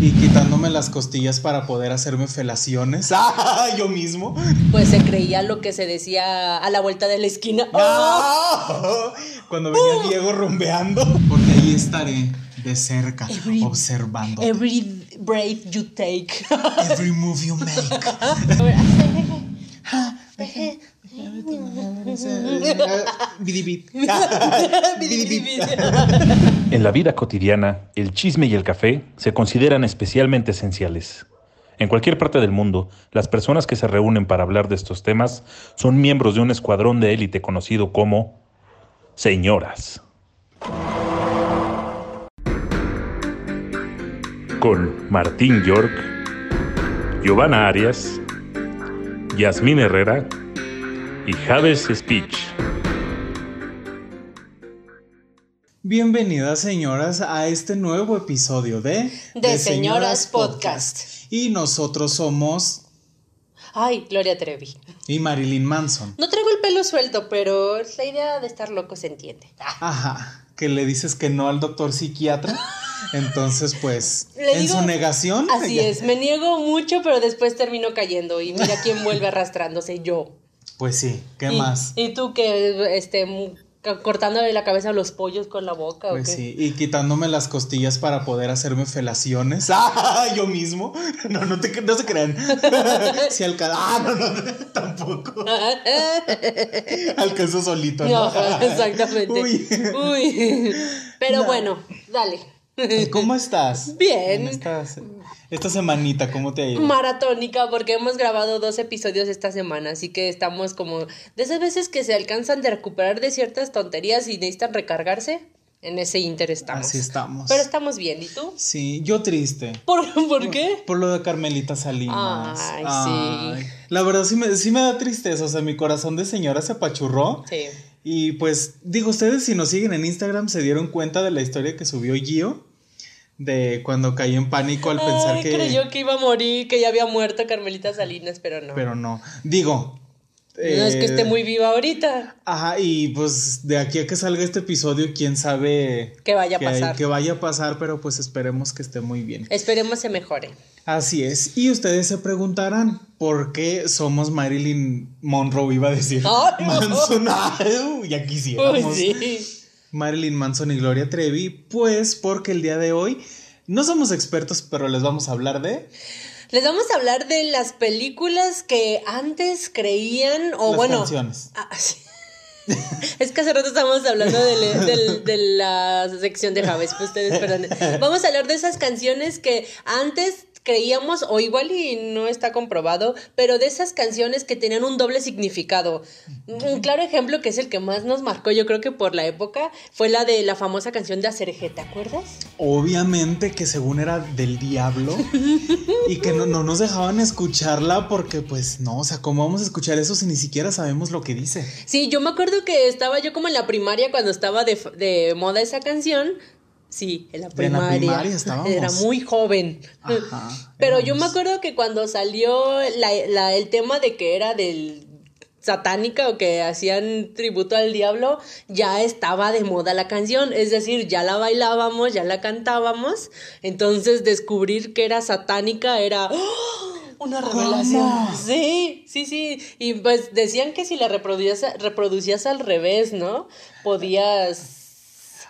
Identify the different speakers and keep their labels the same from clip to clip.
Speaker 1: Y quitándome las costillas para poder hacerme felaciones. ¡Ah! Yo mismo.
Speaker 2: Pues se creía lo que se decía a la vuelta de la esquina.
Speaker 1: ¡Ah! Cuando venía Diego rumbeando. Porque ahí estaré de cerca, observando.
Speaker 2: Every breath you take.
Speaker 1: Every move you make.
Speaker 3: En la vida cotidiana, el chisme y el café se consideran especialmente esenciales. En cualquier parte del mundo, las personas que se reúnen para hablar de estos temas son miembros de un escuadrón de élite conocido como señoras. Con Martín York, Giovanna Arias, Yasmín Herrera y Javes Speech.
Speaker 1: Bienvenidas señoras a este nuevo episodio de
Speaker 2: De Señoras Podcast.
Speaker 1: Y nosotros somos
Speaker 2: Ay, Gloria Trevi.
Speaker 1: y Marilyn Manson.
Speaker 2: No traigo el pelo suelto, pero la idea de estar loco se entiende.
Speaker 1: Ajá, que le dices que no al doctor psiquiatra. Entonces, pues,
Speaker 2: Le
Speaker 1: en
Speaker 2: digo-
Speaker 1: su negación.
Speaker 2: Así
Speaker 1: ya-
Speaker 2: es, me niego mucho, pero después termino cayendo y mira quién vuelve arrastrándose, yo.
Speaker 1: Pues sí, ¿qué
Speaker 2: y,
Speaker 1: más?
Speaker 2: Y tú que, este, cortándole la cabeza a los pollos con la boca,
Speaker 1: Pues
Speaker 2: ¿o qué?
Speaker 1: sí, y quitándome las costillas para poder hacerme felaciones. ¡Ah! Yo mismo. No, no, te, no se crean. Si alca- Ah, no, no, tampoco. Alcanzó solito, ¿no?
Speaker 2: No, exactamente.
Speaker 1: Uy.
Speaker 2: Uy. Pero
Speaker 1: No.
Speaker 2: bueno, dale.
Speaker 1: ¿Y ¿Cómo estás?
Speaker 2: Bien.
Speaker 1: En esta, esta semanita, ¿cómo te ha ido?
Speaker 2: Maratónica, porque hemos grabado dos episodios esta semana, así que estamos como de esas veces que se alcanzan de recuperar de ciertas tonterías y necesitan recargarse. En ese inter estamos.
Speaker 1: Así estamos.
Speaker 2: Pero estamos bien, ¿y tú?
Speaker 1: Sí, yo triste.
Speaker 2: ¿Por, ¿por qué?
Speaker 1: Por lo de Carmelita Salinas.
Speaker 2: Ay, sí.
Speaker 1: La verdad sí me, sí me da tristeza. O sea, mi corazón de señora se apachurró.
Speaker 2: Sí.
Speaker 1: Y pues, digo, ustedes si nos siguen en Instagram se dieron cuenta de la historia que subió Gio. De cuando caí en pánico al pensar
Speaker 2: Ay,
Speaker 1: que.
Speaker 2: creyó que iba a morir, que ya había muerto Carmelita Salinas, pero no.
Speaker 1: Pero no. Digo.
Speaker 2: No es que
Speaker 1: eh,
Speaker 2: esté muy viva ahorita.
Speaker 1: Ajá, y pues de aquí a que salga este episodio, quién sabe
Speaker 2: Que vaya a
Speaker 1: que-
Speaker 2: pasar.
Speaker 1: Que vaya a pasar, pero pues esperemos que esté muy bien.
Speaker 2: Esperemos se mejore.
Speaker 1: Así es. Y ustedes se preguntarán por qué somos Marilyn Monroe, iba a decir.
Speaker 2: Ay, no.
Speaker 1: Manson. Ay, ya quisiéramos.
Speaker 2: Uy, sí.
Speaker 1: Marilyn Manson y Gloria Trevi. Pues porque el día de hoy no somos expertos, pero les vamos a hablar de
Speaker 2: Les vamos a hablar de las películas que antes creían, o
Speaker 1: las
Speaker 2: bueno.
Speaker 1: canciones.
Speaker 2: Ah, sí. Es que hace rato estábamos hablando de, la sección de Javes, pues ustedes perdonen. Vamos a hablar de esas canciones que antes creíamos, o igual y no está comprobado, pero de esas canciones que tenían un doble significado. Un claro ejemplo que es el que más nos marcó, yo creo que por la época, fue la de la famosa canción de Acerejé, ¿te acuerdas?
Speaker 1: Obviamente que según era del diablo y que no, no nos dejaban escucharla porque pues no, o sea, ¿cómo vamos a escuchar eso si ni siquiera sabemos lo que dice?
Speaker 2: Sí, yo me acuerdo que estaba yo como en la primaria cuando estaba de, de moda esa canción. Sí, en la primaria.
Speaker 1: estábamos.
Speaker 2: Era muy joven.
Speaker 1: Ajá,
Speaker 2: Pero yo me acuerdo que cuando salió la, la- el tema de que era del satánica o que hacían tributo al diablo, ya estaba de moda la canción, es decir, ya la bailábamos, ya la cantábamos, entonces descubrir que era satánica era ¡oh! una revelación.
Speaker 1: ¿Cómo?
Speaker 2: Sí, sí, sí, y pues decían que si la reproducías, reproducías al revés, ¿no? Podías...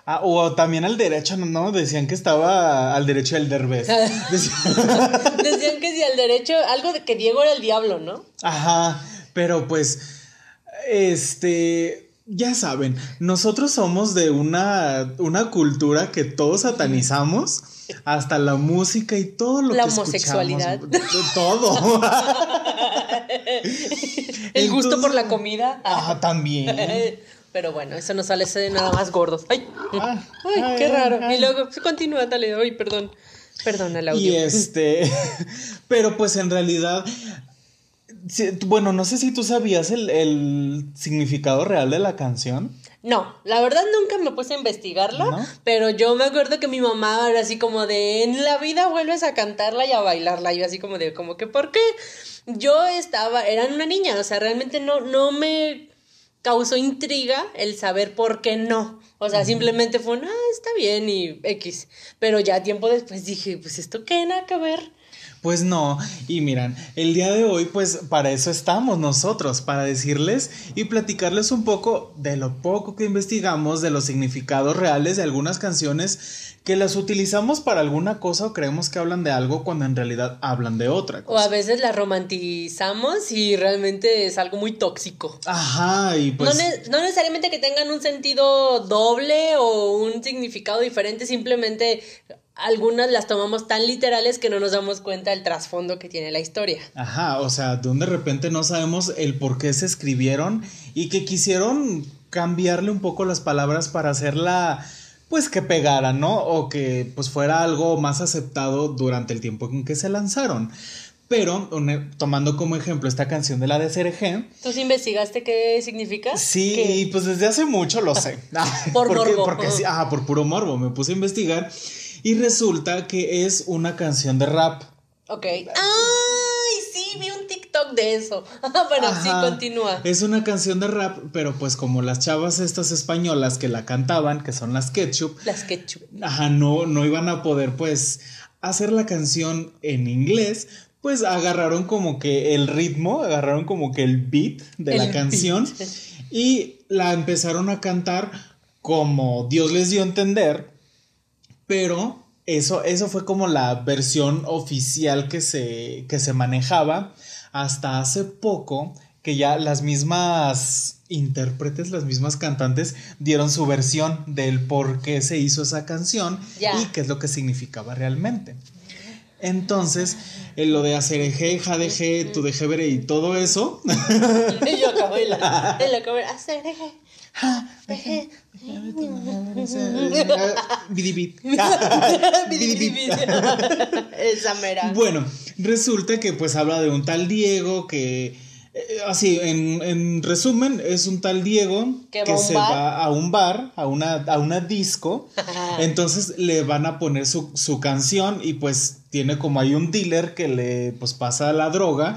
Speaker 1: Ah, o también al derecho, ¿no? ¿no? Decían que estaba al derecho del derbez. Decían-
Speaker 2: que si al derecho, algo de que Diego era el diablo, ¿no?
Speaker 1: Ajá, pero pues, este, ya saben, nosotros somos de una, una cultura que todos satanizamos, hasta la música y todo lo
Speaker 2: La
Speaker 1: que
Speaker 2: homosexualidad.
Speaker 1: escuchamos. Todo.
Speaker 2: El gusto por la comida.
Speaker 1: Ajá, también.
Speaker 2: Pero bueno, eso nos sale de nada más gordos. Ay,
Speaker 1: Ah,
Speaker 2: ay,
Speaker 1: ay,
Speaker 2: qué raro.
Speaker 1: ay.
Speaker 2: Y luego, continúa, dale. Ay, perdón. Perdón al audio.
Speaker 1: Y este, pero pues en realidad, bueno, no sé si tú sabías el, el significado real de la canción.
Speaker 2: No, la verdad nunca me puse a investigarlo,
Speaker 1: ¿No?
Speaker 2: pero yo me acuerdo que mi mamá era así como de, en la vida vuelves a cantarla y a bailarla. Y yo así como de, como que, ¿por qué? Yo estaba, era una niña, o sea, realmente no, no me causó intriga el saber por qué no. O sea, simplemente fue, ah, está bien y X. Pero ya tiempo después dije, pues esto qué nada que ver.
Speaker 1: Pues no, y miran, el día de hoy pues para eso estamos nosotros, para decirles y platicarles un poco de lo poco que investigamos, de los significados reales de algunas canciones que las utilizamos para alguna cosa o creemos que hablan de algo cuando en realidad hablan de otra
Speaker 2: cosa. O a veces las romantizamos y realmente es algo muy tóxico.
Speaker 1: Ajá, y pues...
Speaker 2: No, necesariamente que tengan un sentido doble o un significado diferente, simplemente algunas las tomamos tan literales que no nos damos cuenta del trasfondo que tiene la historia.
Speaker 1: Ajá, o sea, de de repente no sabemos el por qué se escribieron y que quisieron cambiarle un poco las palabras para hacerla pues que pegara, ¿no? O que pues fuera algo más aceptado durante el tiempo en que se lanzaron. Pero, tomando como ejemplo esta canción de la DCRG.
Speaker 2: ¿Tú investigaste qué significa?
Speaker 1: Sí, pues desde hace mucho lo sé.
Speaker 2: por morbo.
Speaker 1: Porque, sí, ah, por puro morbo. Me puse a investigar y resulta que es una canción de rap.
Speaker 2: Ok. ¡Ay! Sí, vi un TikTok de eso. bueno, sí, continúa.
Speaker 1: Es una canción de rap, pero pues como las chavas estas españolas que la cantaban, que son las Ketchup.
Speaker 2: Las Ketchup.
Speaker 1: Ajá, no, no iban a poder pues hacer la canción en inglés, pues agarraron como que el ritmo, agarraron como que el beat de la canción y la empezaron a cantar como Dios les dio a entender, pero eso, eso fue como la versión oficial que se, que se manejaba hasta hace poco que ya las mismas intérpretes, las mismas cantantes dieron su versión del por qué se hizo esa canción y qué es lo que significaba realmente. Entonces, en lo de hacer eje, jadeje, tu deje y todo eso.
Speaker 2: y yo acabo de la, de hacer Esa mera.
Speaker 1: Bueno, resulta que pues habla de un tal Diego que eh, así, en, resumen, es un tal Diego que se va a un bar, a una, a una disco. entonces le van a poner su, su, canción y pues tiene como hay un dealer que le pues pasa la droga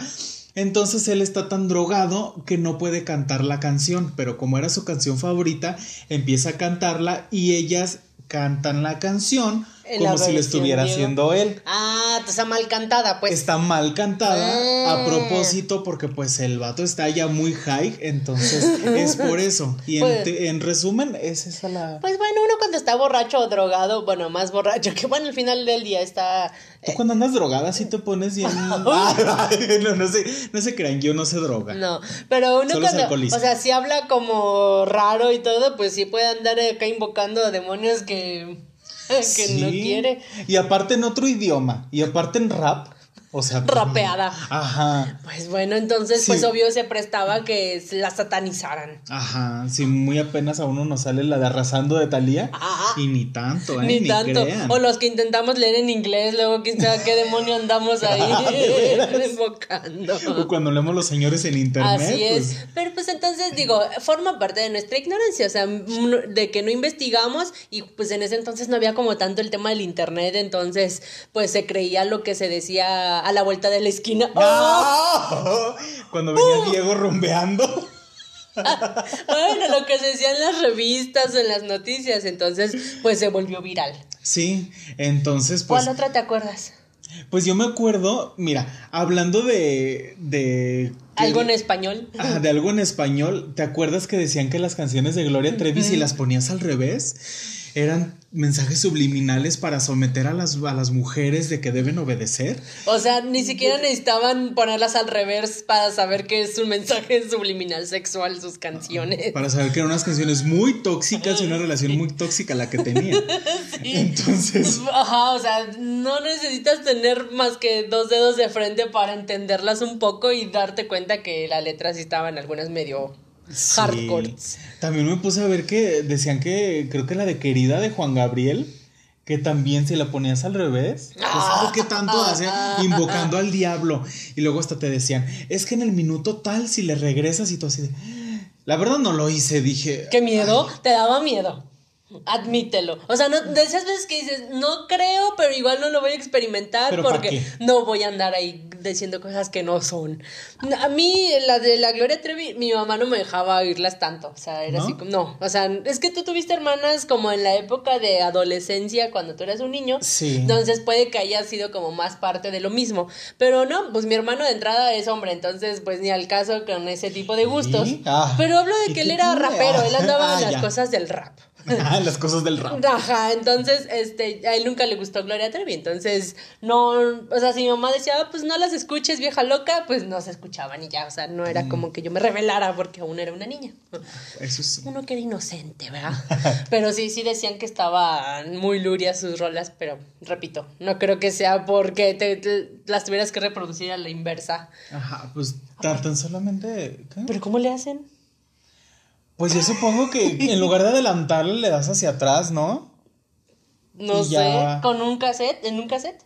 Speaker 1: entonces él está tan drogado que no puede cantar la canción, pero como era su canción favorita, empieza a cantarla y ellas cantan la canción como si lo estuviera haciendo él.
Speaker 2: Ah, está mal cantada, pues.
Speaker 1: Está mal cantada a ah. propósito porque pues el vato está ya muy high, entonces es por eso. Y en, pues resumen, es esa la...
Speaker 2: Pues bueno, uno cuando está borracho o drogado, bueno, más borracho, que bueno, al final del día está...
Speaker 1: Tú cuando andas drogada sí te pones bien... no, no sé, no se crean, yo no sé droga.
Speaker 2: No, pero uno cuando... O sea, si habla como raro y todo, pues sí puede andar acá invocando demonios que que no quiere.
Speaker 1: Y aparte en otro idioma, y aparte en rap. O sea,
Speaker 2: pues, rapeada.
Speaker 1: Ajá.
Speaker 2: Pues bueno, entonces, pues obvio se prestaba que la satanizaran.
Speaker 1: Ajá. Sí, muy apenas a uno nos sale la de arrasando de Talía. Y ni tanto, ¿eh? Ni, tanto.
Speaker 2: O los que intentamos leer en inglés, luego quién sabe qué demonio andamos ahí invocando.
Speaker 1: O cuando leemos los señores en internet.
Speaker 2: Así es. Pues. Pero pues entonces digo, forma parte de nuestra ignorancia, o sea, de que no investigamos y pues en ese entonces no había como tanto el tema del internet, entonces pues se creía lo que se decía a la vuelta de la esquina.
Speaker 1: Cuando venía Diego rumbeando.
Speaker 2: bueno, lo que se decía en las revistas o en las noticias, entonces pues se volvió viral.
Speaker 1: Sí, entonces pues...
Speaker 2: ¿Cuál otra te acuerdas?
Speaker 1: Pues yo me acuerdo, mira, hablando de... de
Speaker 2: ¿Algo en español?
Speaker 1: de algo en español, ¿te acuerdas que decían que las canciones de Gloria Trevi si las ponías al revés? Eran mensajes subliminales para someter a las, a las mujeres de que deben obedecer.
Speaker 2: O sea, ni siquiera necesitaban ponerlas al revés para saber que es un mensaje subliminal sexual sus canciones.
Speaker 1: Para saber que eran unas canciones muy tóxicas y una relación muy tóxica la que tenían. Entonces.
Speaker 2: Ajá, o sea, no necesitas tener más que dos dedos de frente para entenderlas un poco y darte cuenta que la letra sí estaba en algunas medio hardcore.
Speaker 1: También me puse a ver que decían que creo que la de querida de Juan Gabriel, que también si la ponías al revés, pues ah, qué tanto hace invocando al diablo. Y luego hasta te decían, es que en el minuto tal, si le regresas y tú así de. La verdad no lo hice, dije.
Speaker 2: ¿Qué miedo? ¿Te daba miedo? Admítelo. O sea, no, de esas veces que dices, no creo, pero igual no lo voy a experimentar
Speaker 1: ¿Pero pa'
Speaker 2: porque no voy a andar ahí diciendo cosas que no son. A mí, la de la Gloria Trevi, mi mamá no me dejaba oírlas tanto. O sea, era
Speaker 1: ¿No?
Speaker 2: así como, no. O sea, es que tú tuviste hermanas como en la época de adolescencia, cuando tú eras un niño.
Speaker 1: Sí.
Speaker 2: Entonces puede que haya sido como más parte de lo mismo. Pero no, pues mi hermano de entrada es hombre, entonces pues ni al caso con ese tipo de gustos.
Speaker 1: Ah.
Speaker 2: Pero hablo de
Speaker 1: ¿Y
Speaker 2: que él era rapero, él andaba
Speaker 1: Ah,
Speaker 2: en las
Speaker 1: ya.
Speaker 2: cosas del rap.
Speaker 1: Las cosas del rap.
Speaker 2: Ajá, entonces, este, a él nunca le gustó Gloria Trevi, entonces, no, o sea, si mi mamá decía, "Ah, pues no las escuches, vieja loca, pues no se escuchaban y ya, o sea, no
Speaker 1: Mm.
Speaker 2: era como que yo me revelara porque aún era una niña.
Speaker 1: Eso sí.
Speaker 2: Uno que era inocente, ¿verdad? Pero sí, sí decían que estaban muy lurias sus rolas, pero repito, no creo que sea porque te, te- las tuvieras que reproducir a la inversa.
Speaker 1: Ajá, pues tan, tan solamente. ¿qué?
Speaker 2: ¿Pero cómo le hacen?
Speaker 1: Pues yo supongo que en lugar de adelantarle le das hacia atrás, ¿no?
Speaker 2: No
Speaker 1: Y
Speaker 2: sé,
Speaker 1: ya.
Speaker 2: con un cassette, en un cassette.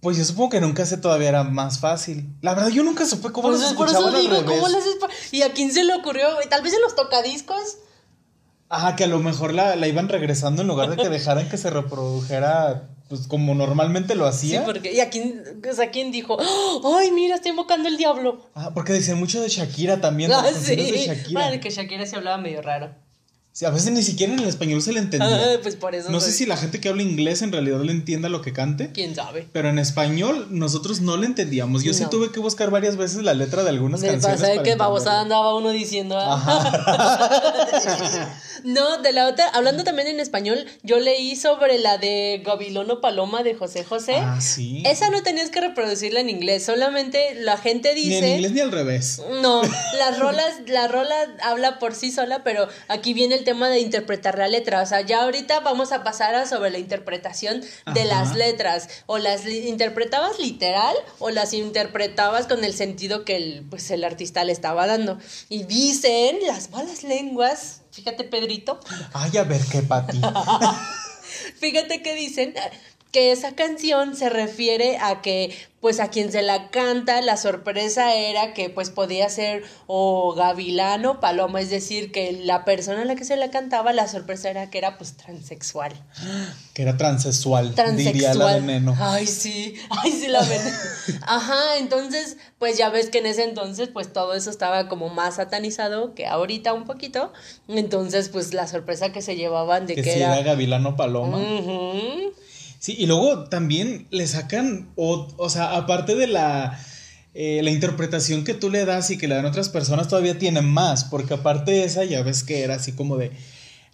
Speaker 1: Pues yo supongo que en un cassette todavía era más fácil. La verdad, yo nunca supe cómo
Speaker 2: Pues es por eso
Speaker 1: al
Speaker 2: digo,
Speaker 1: revés.
Speaker 2: ¿cómo pa- ¿Y a quién se le ocurrió? Tal vez en los tocadiscos.
Speaker 1: Ajá, que a lo mejor la, la iban regresando en lugar de que dejaran que se reprodujera, pues como normalmente lo
Speaker 2: Sí,
Speaker 1: hacía.
Speaker 2: porque. ¿Y a quién, o sea, quién dijo? ¡Ay, mira, está invocando el diablo!
Speaker 1: Ah, porque decían mucho de Shakira también. de
Speaker 2: Ah, sí.
Speaker 1: de Shakira.
Speaker 2: Bueno, que Shakira se hablaba medio raro.
Speaker 1: A veces ni siquiera en el español se le entendía.
Speaker 2: Ah, pues por eso.
Speaker 1: no sé si la gente que habla inglés en realidad le entienda lo que cante.
Speaker 2: ¿Quién sabe?
Speaker 1: Pero en español nosotros no le entendíamos. Yo sí tuve que buscar varias veces la letra de algunas
Speaker 2: Me
Speaker 1: canciones.
Speaker 2: pasa
Speaker 1: para
Speaker 2: que babosada andaba uno diciendo. ah. no, de la otra, hablando también en español, yo leí sobre la de Gabilono Paloma de José José.
Speaker 1: Ah, sí.
Speaker 2: Esa no tenías que reproducirla en inglés, solamente la gente
Speaker 1: Ni
Speaker 2: dice.
Speaker 1: en inglés ni al revés.
Speaker 2: No, las rolas, la rola habla por sí sola, pero aquí viene el tema de interpretar la letra. O sea, ya ahorita vamos a pasar a sobre la interpretación de
Speaker 1: Ajá.
Speaker 2: las letras. O las li- interpretabas literal o las interpretabas con el sentido que el, pues, el artista le estaba dando. Y dicen las malas lenguas, fíjate Pedrito,
Speaker 1: Ay, a ver qué, Pati.
Speaker 2: Fíjate que dicen que esa canción se refiere a que pues a quien se la canta la sorpresa era que pues podía ser o gavilano o paloma, es decir, que la persona a la que se la cantaba la sorpresa era que era pues transexual.
Speaker 1: que era transexual,
Speaker 2: Transexual.
Speaker 1: diría la veneno.
Speaker 2: Ay, sí, ay, sí, la veneno. Ajá, entonces, pues ya ves que en ese entonces, pues todo eso estaba como más satanizado que ahorita un poquito. Entonces, pues la sorpresa que se llevaban de
Speaker 1: que
Speaker 2: que,
Speaker 1: si
Speaker 2: era.
Speaker 1: era Gavilano Paloma.
Speaker 2: Ujú.
Speaker 1: Sí, y luego también le sacan, o, o sea, aparte de la, eh, la interpretación que tú le das y que le dan otras personas, todavía tiene más, porque aparte de esa, ya ves que era así como de,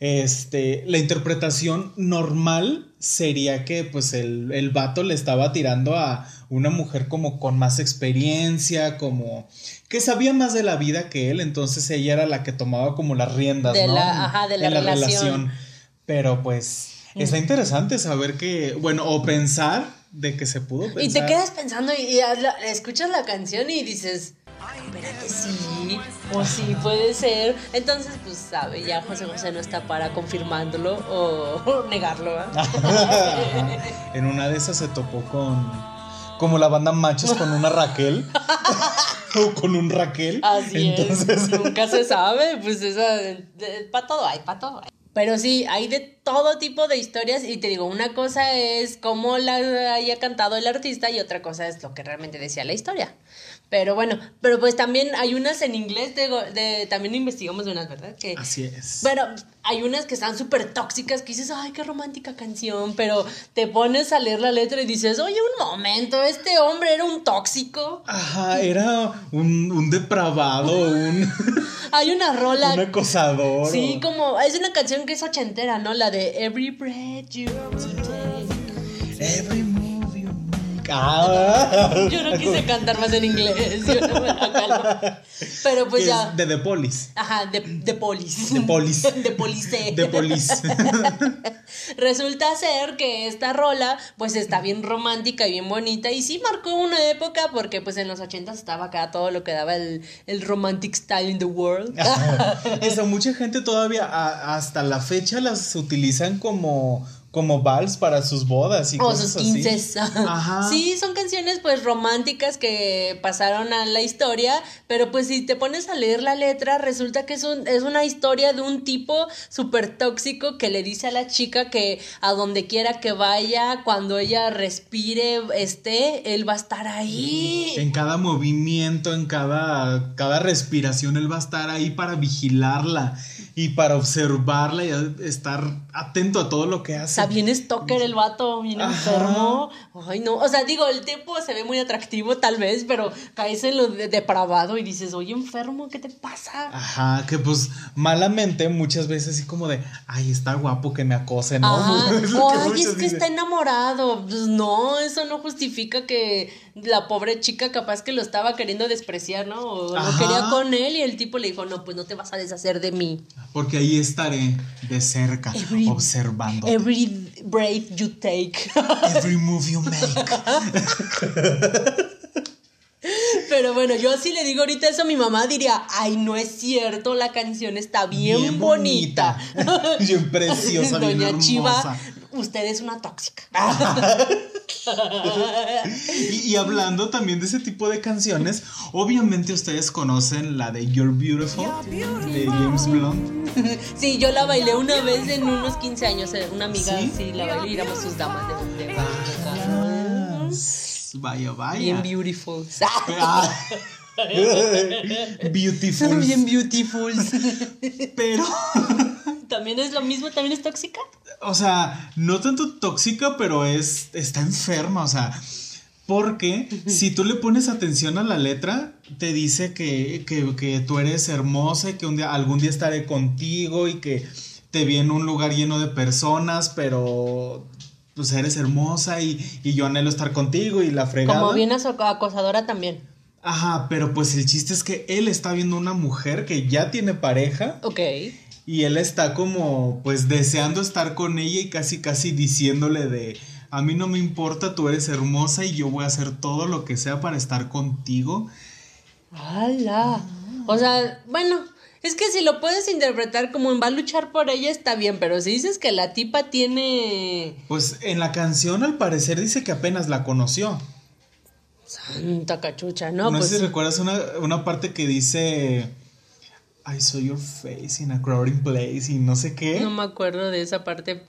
Speaker 1: este, la interpretación normal sería que pues el, el vato le estaba tirando a una mujer como con más experiencia, como que sabía más de la vida que él, entonces ella era la que tomaba como las riendas,
Speaker 2: De
Speaker 1: ¿no?
Speaker 2: la- ajá, de la
Speaker 1: en
Speaker 2: relación.
Speaker 1: Pero pues está interesante saber que, bueno, o pensar de que se pudo pensar.
Speaker 2: Y te quedas pensando y, escuchas la canción y dices, espérate, sí, o sí puede ser. Entonces, pues sabe, ya José José no está para confirmándolo o negarlo. ¿eh?
Speaker 1: en una de esas se topó con como la banda Machos con una Raquel o con un Raquel.
Speaker 2: Así
Speaker 1: Entonces,
Speaker 2: es, nunca se sabe, pues esa, para todo hay, para todo hay. Pero sí, hay de todo tipo de historias y te digo, una cosa es cómo la haya cantado el artista y otra cosa es lo que realmente decía la historia. Pero bueno, pero pues también hay unas en inglés, de, de también investigamos unas, ¿verdad? Que,
Speaker 1: Así es.
Speaker 2: Pero hay unas que están súper tóxicas que dices, ay, qué romántica canción, pero te pones a leer la letra y dices, oye, un momento, este hombre era un tóxico.
Speaker 1: Ajá, era un, un depravado, un,
Speaker 2: Hay una rola...
Speaker 1: un acosador.
Speaker 2: Sí,
Speaker 1: o-
Speaker 2: como es una canción que es ochentera, ¿no? La de Every Breath You Take.
Speaker 1: Every. Ah.
Speaker 2: Yo no quise cantar más en inglés. yo no me. Pero pues ya.
Speaker 1: de The Police.
Speaker 2: Ajá, de, de polis.
Speaker 1: De polis.
Speaker 2: De police.
Speaker 1: De Police.
Speaker 2: Resulta ser que esta rola, pues está bien romántica y bien bonita. Y sí marcó una época porque, pues en los ochentas estaba acá todo lo que daba el, el romantic style in the world.
Speaker 1: Eso, mucha gente todavía a- hasta la fecha las utilizan como, como vals para sus bodas y
Speaker 2: o
Speaker 1: cosas
Speaker 2: sus 15.
Speaker 1: Ajá.
Speaker 2: Sí, son canciones pues románticas que pasaron a la historia, pero pues si te pones a leer la letra, resulta que es, un, es una historia de un tipo súper tóxico que le dice a la chica que a donde quiera que vaya, cuando ella respire, esté, él va a estar ahí.
Speaker 1: En cada movimiento, en cada, cada respiración, él va a estar ahí para vigilarla y para observarla y estar atento a todo lo que hace.
Speaker 2: O sea, bien stalker el vato, bien enfermo. Ay, no. O sea, digo, el tipo se ve muy atractivo, tal vez, pero caes en lo de depravado y dices, oye, enfermo, ¿qué te pasa?
Speaker 1: Ajá, que pues malamente muchas veces así como de, ay, está guapo que me acose, ¿no?
Speaker 2: o, ay, es que está enamorado. Pues no, eso no justifica que la pobre chica capaz que lo estaba queriendo despreciar, ¿no? O lo quería con él y el tipo le dijo, no, pues no te vas a deshacer de mí.
Speaker 1: Porque ahí estaré de cerca, observando.
Speaker 2: Every breath you take.
Speaker 1: Every move you make.
Speaker 2: Pero bueno, yo sí le digo ahorita eso a mi mamá, diría, ay, no es cierto, la canción está bien, bonita.
Speaker 1: bien preciosa, Doña bien hermosa. Chiva,
Speaker 2: usted es una tóxica.
Speaker 1: y, hablando también de ese tipo de canciones, obviamente ustedes conocen la de You're Beautiful, de James Blunt.
Speaker 2: sí, yo la bailé una vez en unos 15 años, eh, una amiga, sí, la bailé y éramos sus damas de, de,
Speaker 1: Vaya, vaya.
Speaker 2: Bien beautiful.
Speaker 1: beautiful.
Speaker 2: Bien beautiful.
Speaker 1: Pero.
Speaker 2: ¿También es lo mismo? ¿También es tóxica?
Speaker 1: O sea, no tanto tóxica, pero es. está enferma. O sea. Porque si tú le pones atención a la letra, te dice que, que, que tú eres hermosa y que un día, algún día estaré contigo y que te vi en un lugar lleno de personas, pero pues eres hermosa y, yo anhelo estar contigo y la fregada.
Speaker 2: Como bien acosadora también.
Speaker 1: Ajá, pero pues el chiste es que él está viendo una mujer que ya tiene pareja.
Speaker 2: Ok.
Speaker 1: Y él está como pues deseando estar con ella y casi casi diciéndole de a mí no me importa, tú eres hermosa y yo voy a hacer todo lo que sea para estar contigo.
Speaker 2: ¡Hala! O sea, bueno, es que si lo puedes interpretar como en va a luchar por ella está bien, pero si dices que la tipa tiene...
Speaker 1: Pues en la canción al parecer dice que apenas la conoció.
Speaker 2: Santa cachucha, ¿no?
Speaker 1: No
Speaker 2: pues...
Speaker 1: sé si recuerdas una, una parte que dice... I saw your face in a crowded place y no sé qué.
Speaker 2: No me acuerdo de esa parte.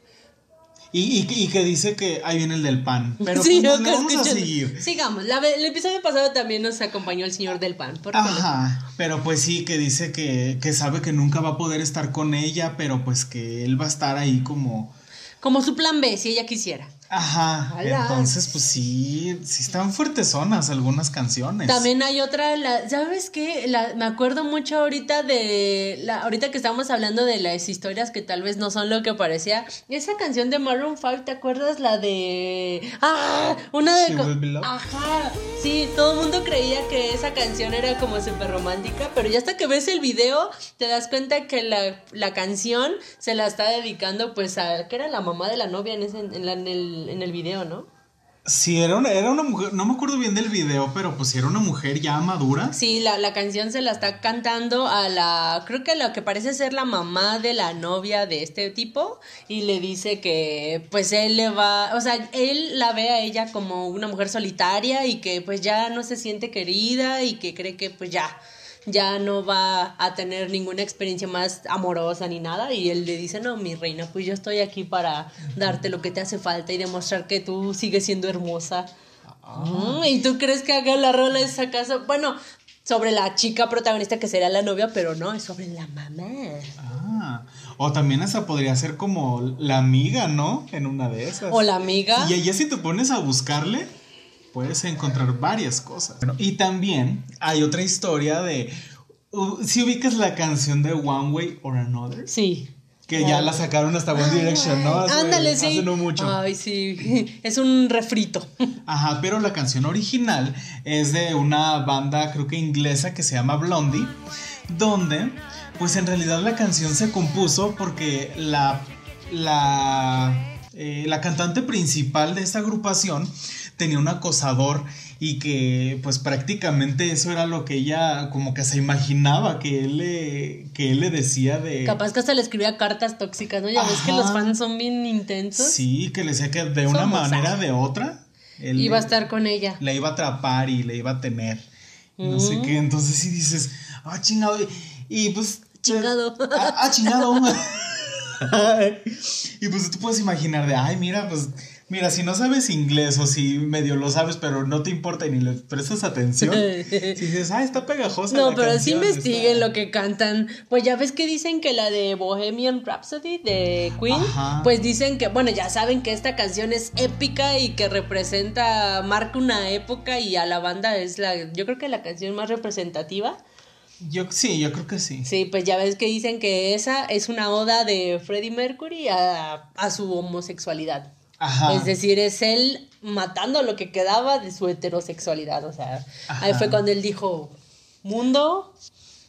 Speaker 1: Y, y, que dice que ahí viene el del pan. Pero sí, pues, vamos a seguir.
Speaker 2: Sigamos. el episodio pasado también nos acompañó el señor del pan.
Speaker 1: Ajá. Pero pues sí, que dice que, que sabe que nunca va a poder estar con ella, pero pues que él va a estar ahí como.
Speaker 2: Como su plan B, si ella quisiera.
Speaker 1: Ajá. Entonces, pues sí, sí están fuertes zonas algunas canciones.
Speaker 2: También hay otra, la, ¿sabes qué? La, me acuerdo mucho ahorita de, la, ahorita que estamos hablando de las historias que tal vez no son lo que parecía. Esa canción de Maroon 5, ¿te acuerdas la de... Ah, una de... Ajá, sí, todo el mundo creía que esa canción era como súper romántica, pero ya hasta que ves el video te das cuenta que la, la canción se la está dedicando pues a, que era la mamá de la novia en, ese, en, la, en el en el video, ¿no?
Speaker 1: Sí, era una, era una mujer, no me acuerdo bien del video, pero pues era una mujer ya madura.
Speaker 2: Sí, la, la canción se la está cantando a la, creo que lo que parece ser la mamá de la novia de este tipo y le dice que pues él le va, o sea, él la ve a ella como una mujer solitaria y que pues ya no se siente querida y que cree que pues ya ya no va a tener ninguna experiencia más amorosa ni nada. Y él le dice, no, mi reina, pues yo estoy aquí para darte lo que te hace falta y demostrar que tú sigues siendo hermosa. Ah. ¿Y tú crees que haga la rola esa casa? Bueno, sobre la chica protagonista que será la novia, pero no, es sobre la mamá.
Speaker 1: Ah, o también esa podría ser como la amiga, ¿no? En una de esas.
Speaker 2: O la amiga.
Speaker 1: Y ella si te pones a buscarle, puedes encontrar varias cosas. y también hay otra historia de... si ubicas la canción de One Way or Another.
Speaker 2: Sí.
Speaker 1: Que ya la sacaron hasta One Direction, ¿no?
Speaker 2: ándale, sí.
Speaker 1: Hace no mucho.
Speaker 2: Ay, sí. Es un refrito.
Speaker 1: Ajá, pero la canción original es de una banda, creo que inglesa, que se llama Blondie, donde, pues en realidad la canción se compuso porque la. La. Eh, la cantante principal de esta agrupación tenía un acosador y que pues prácticamente eso era lo que ella como que se imaginaba que él le, que él le decía de...
Speaker 2: Capaz que hasta le escribía cartas tóxicas, ¿no? Ya ves que los fans son bien intensos.
Speaker 1: Sí, que le decía que de una
Speaker 2: Somos,
Speaker 1: manera
Speaker 2: ah.
Speaker 1: de otra. él
Speaker 2: Iba a estar con ella.
Speaker 1: La iba a atrapar y le iba a tener. y No sé
Speaker 2: Mm.
Speaker 1: qué. Entonces sí dices, ah, chingado. Y, y, pues.
Speaker 2: Chingado.
Speaker 1: Ah, ah, chingado. y pues tú puedes imaginar de, ay, mira, pues. Mira, si no sabes inglés o si medio lo sabes, pero no te importa y ni le prestas atención. si dices, ah, está pegajosa.
Speaker 2: No,
Speaker 1: la
Speaker 2: pero sí investiguen
Speaker 1: está-
Speaker 2: lo que cantan. Pues ya ves que dicen que la de Bohemian Rhapsody de Queen,
Speaker 1: Ajá.
Speaker 2: pues dicen que, bueno, ya saben que esta canción es épica y que representa, marca una época y a la banda es la, yo creo que la canción más representativa.
Speaker 1: Yo, sí, yo creo que sí.
Speaker 2: Sí, pues ya ves que dicen que esa es una oda de Freddie Mercury a, a su homosexualidad.
Speaker 1: Ajá.
Speaker 2: Es decir, es él matando lo que quedaba de su heterosexualidad. O sea, ahí fue cuando él dijo, mundo,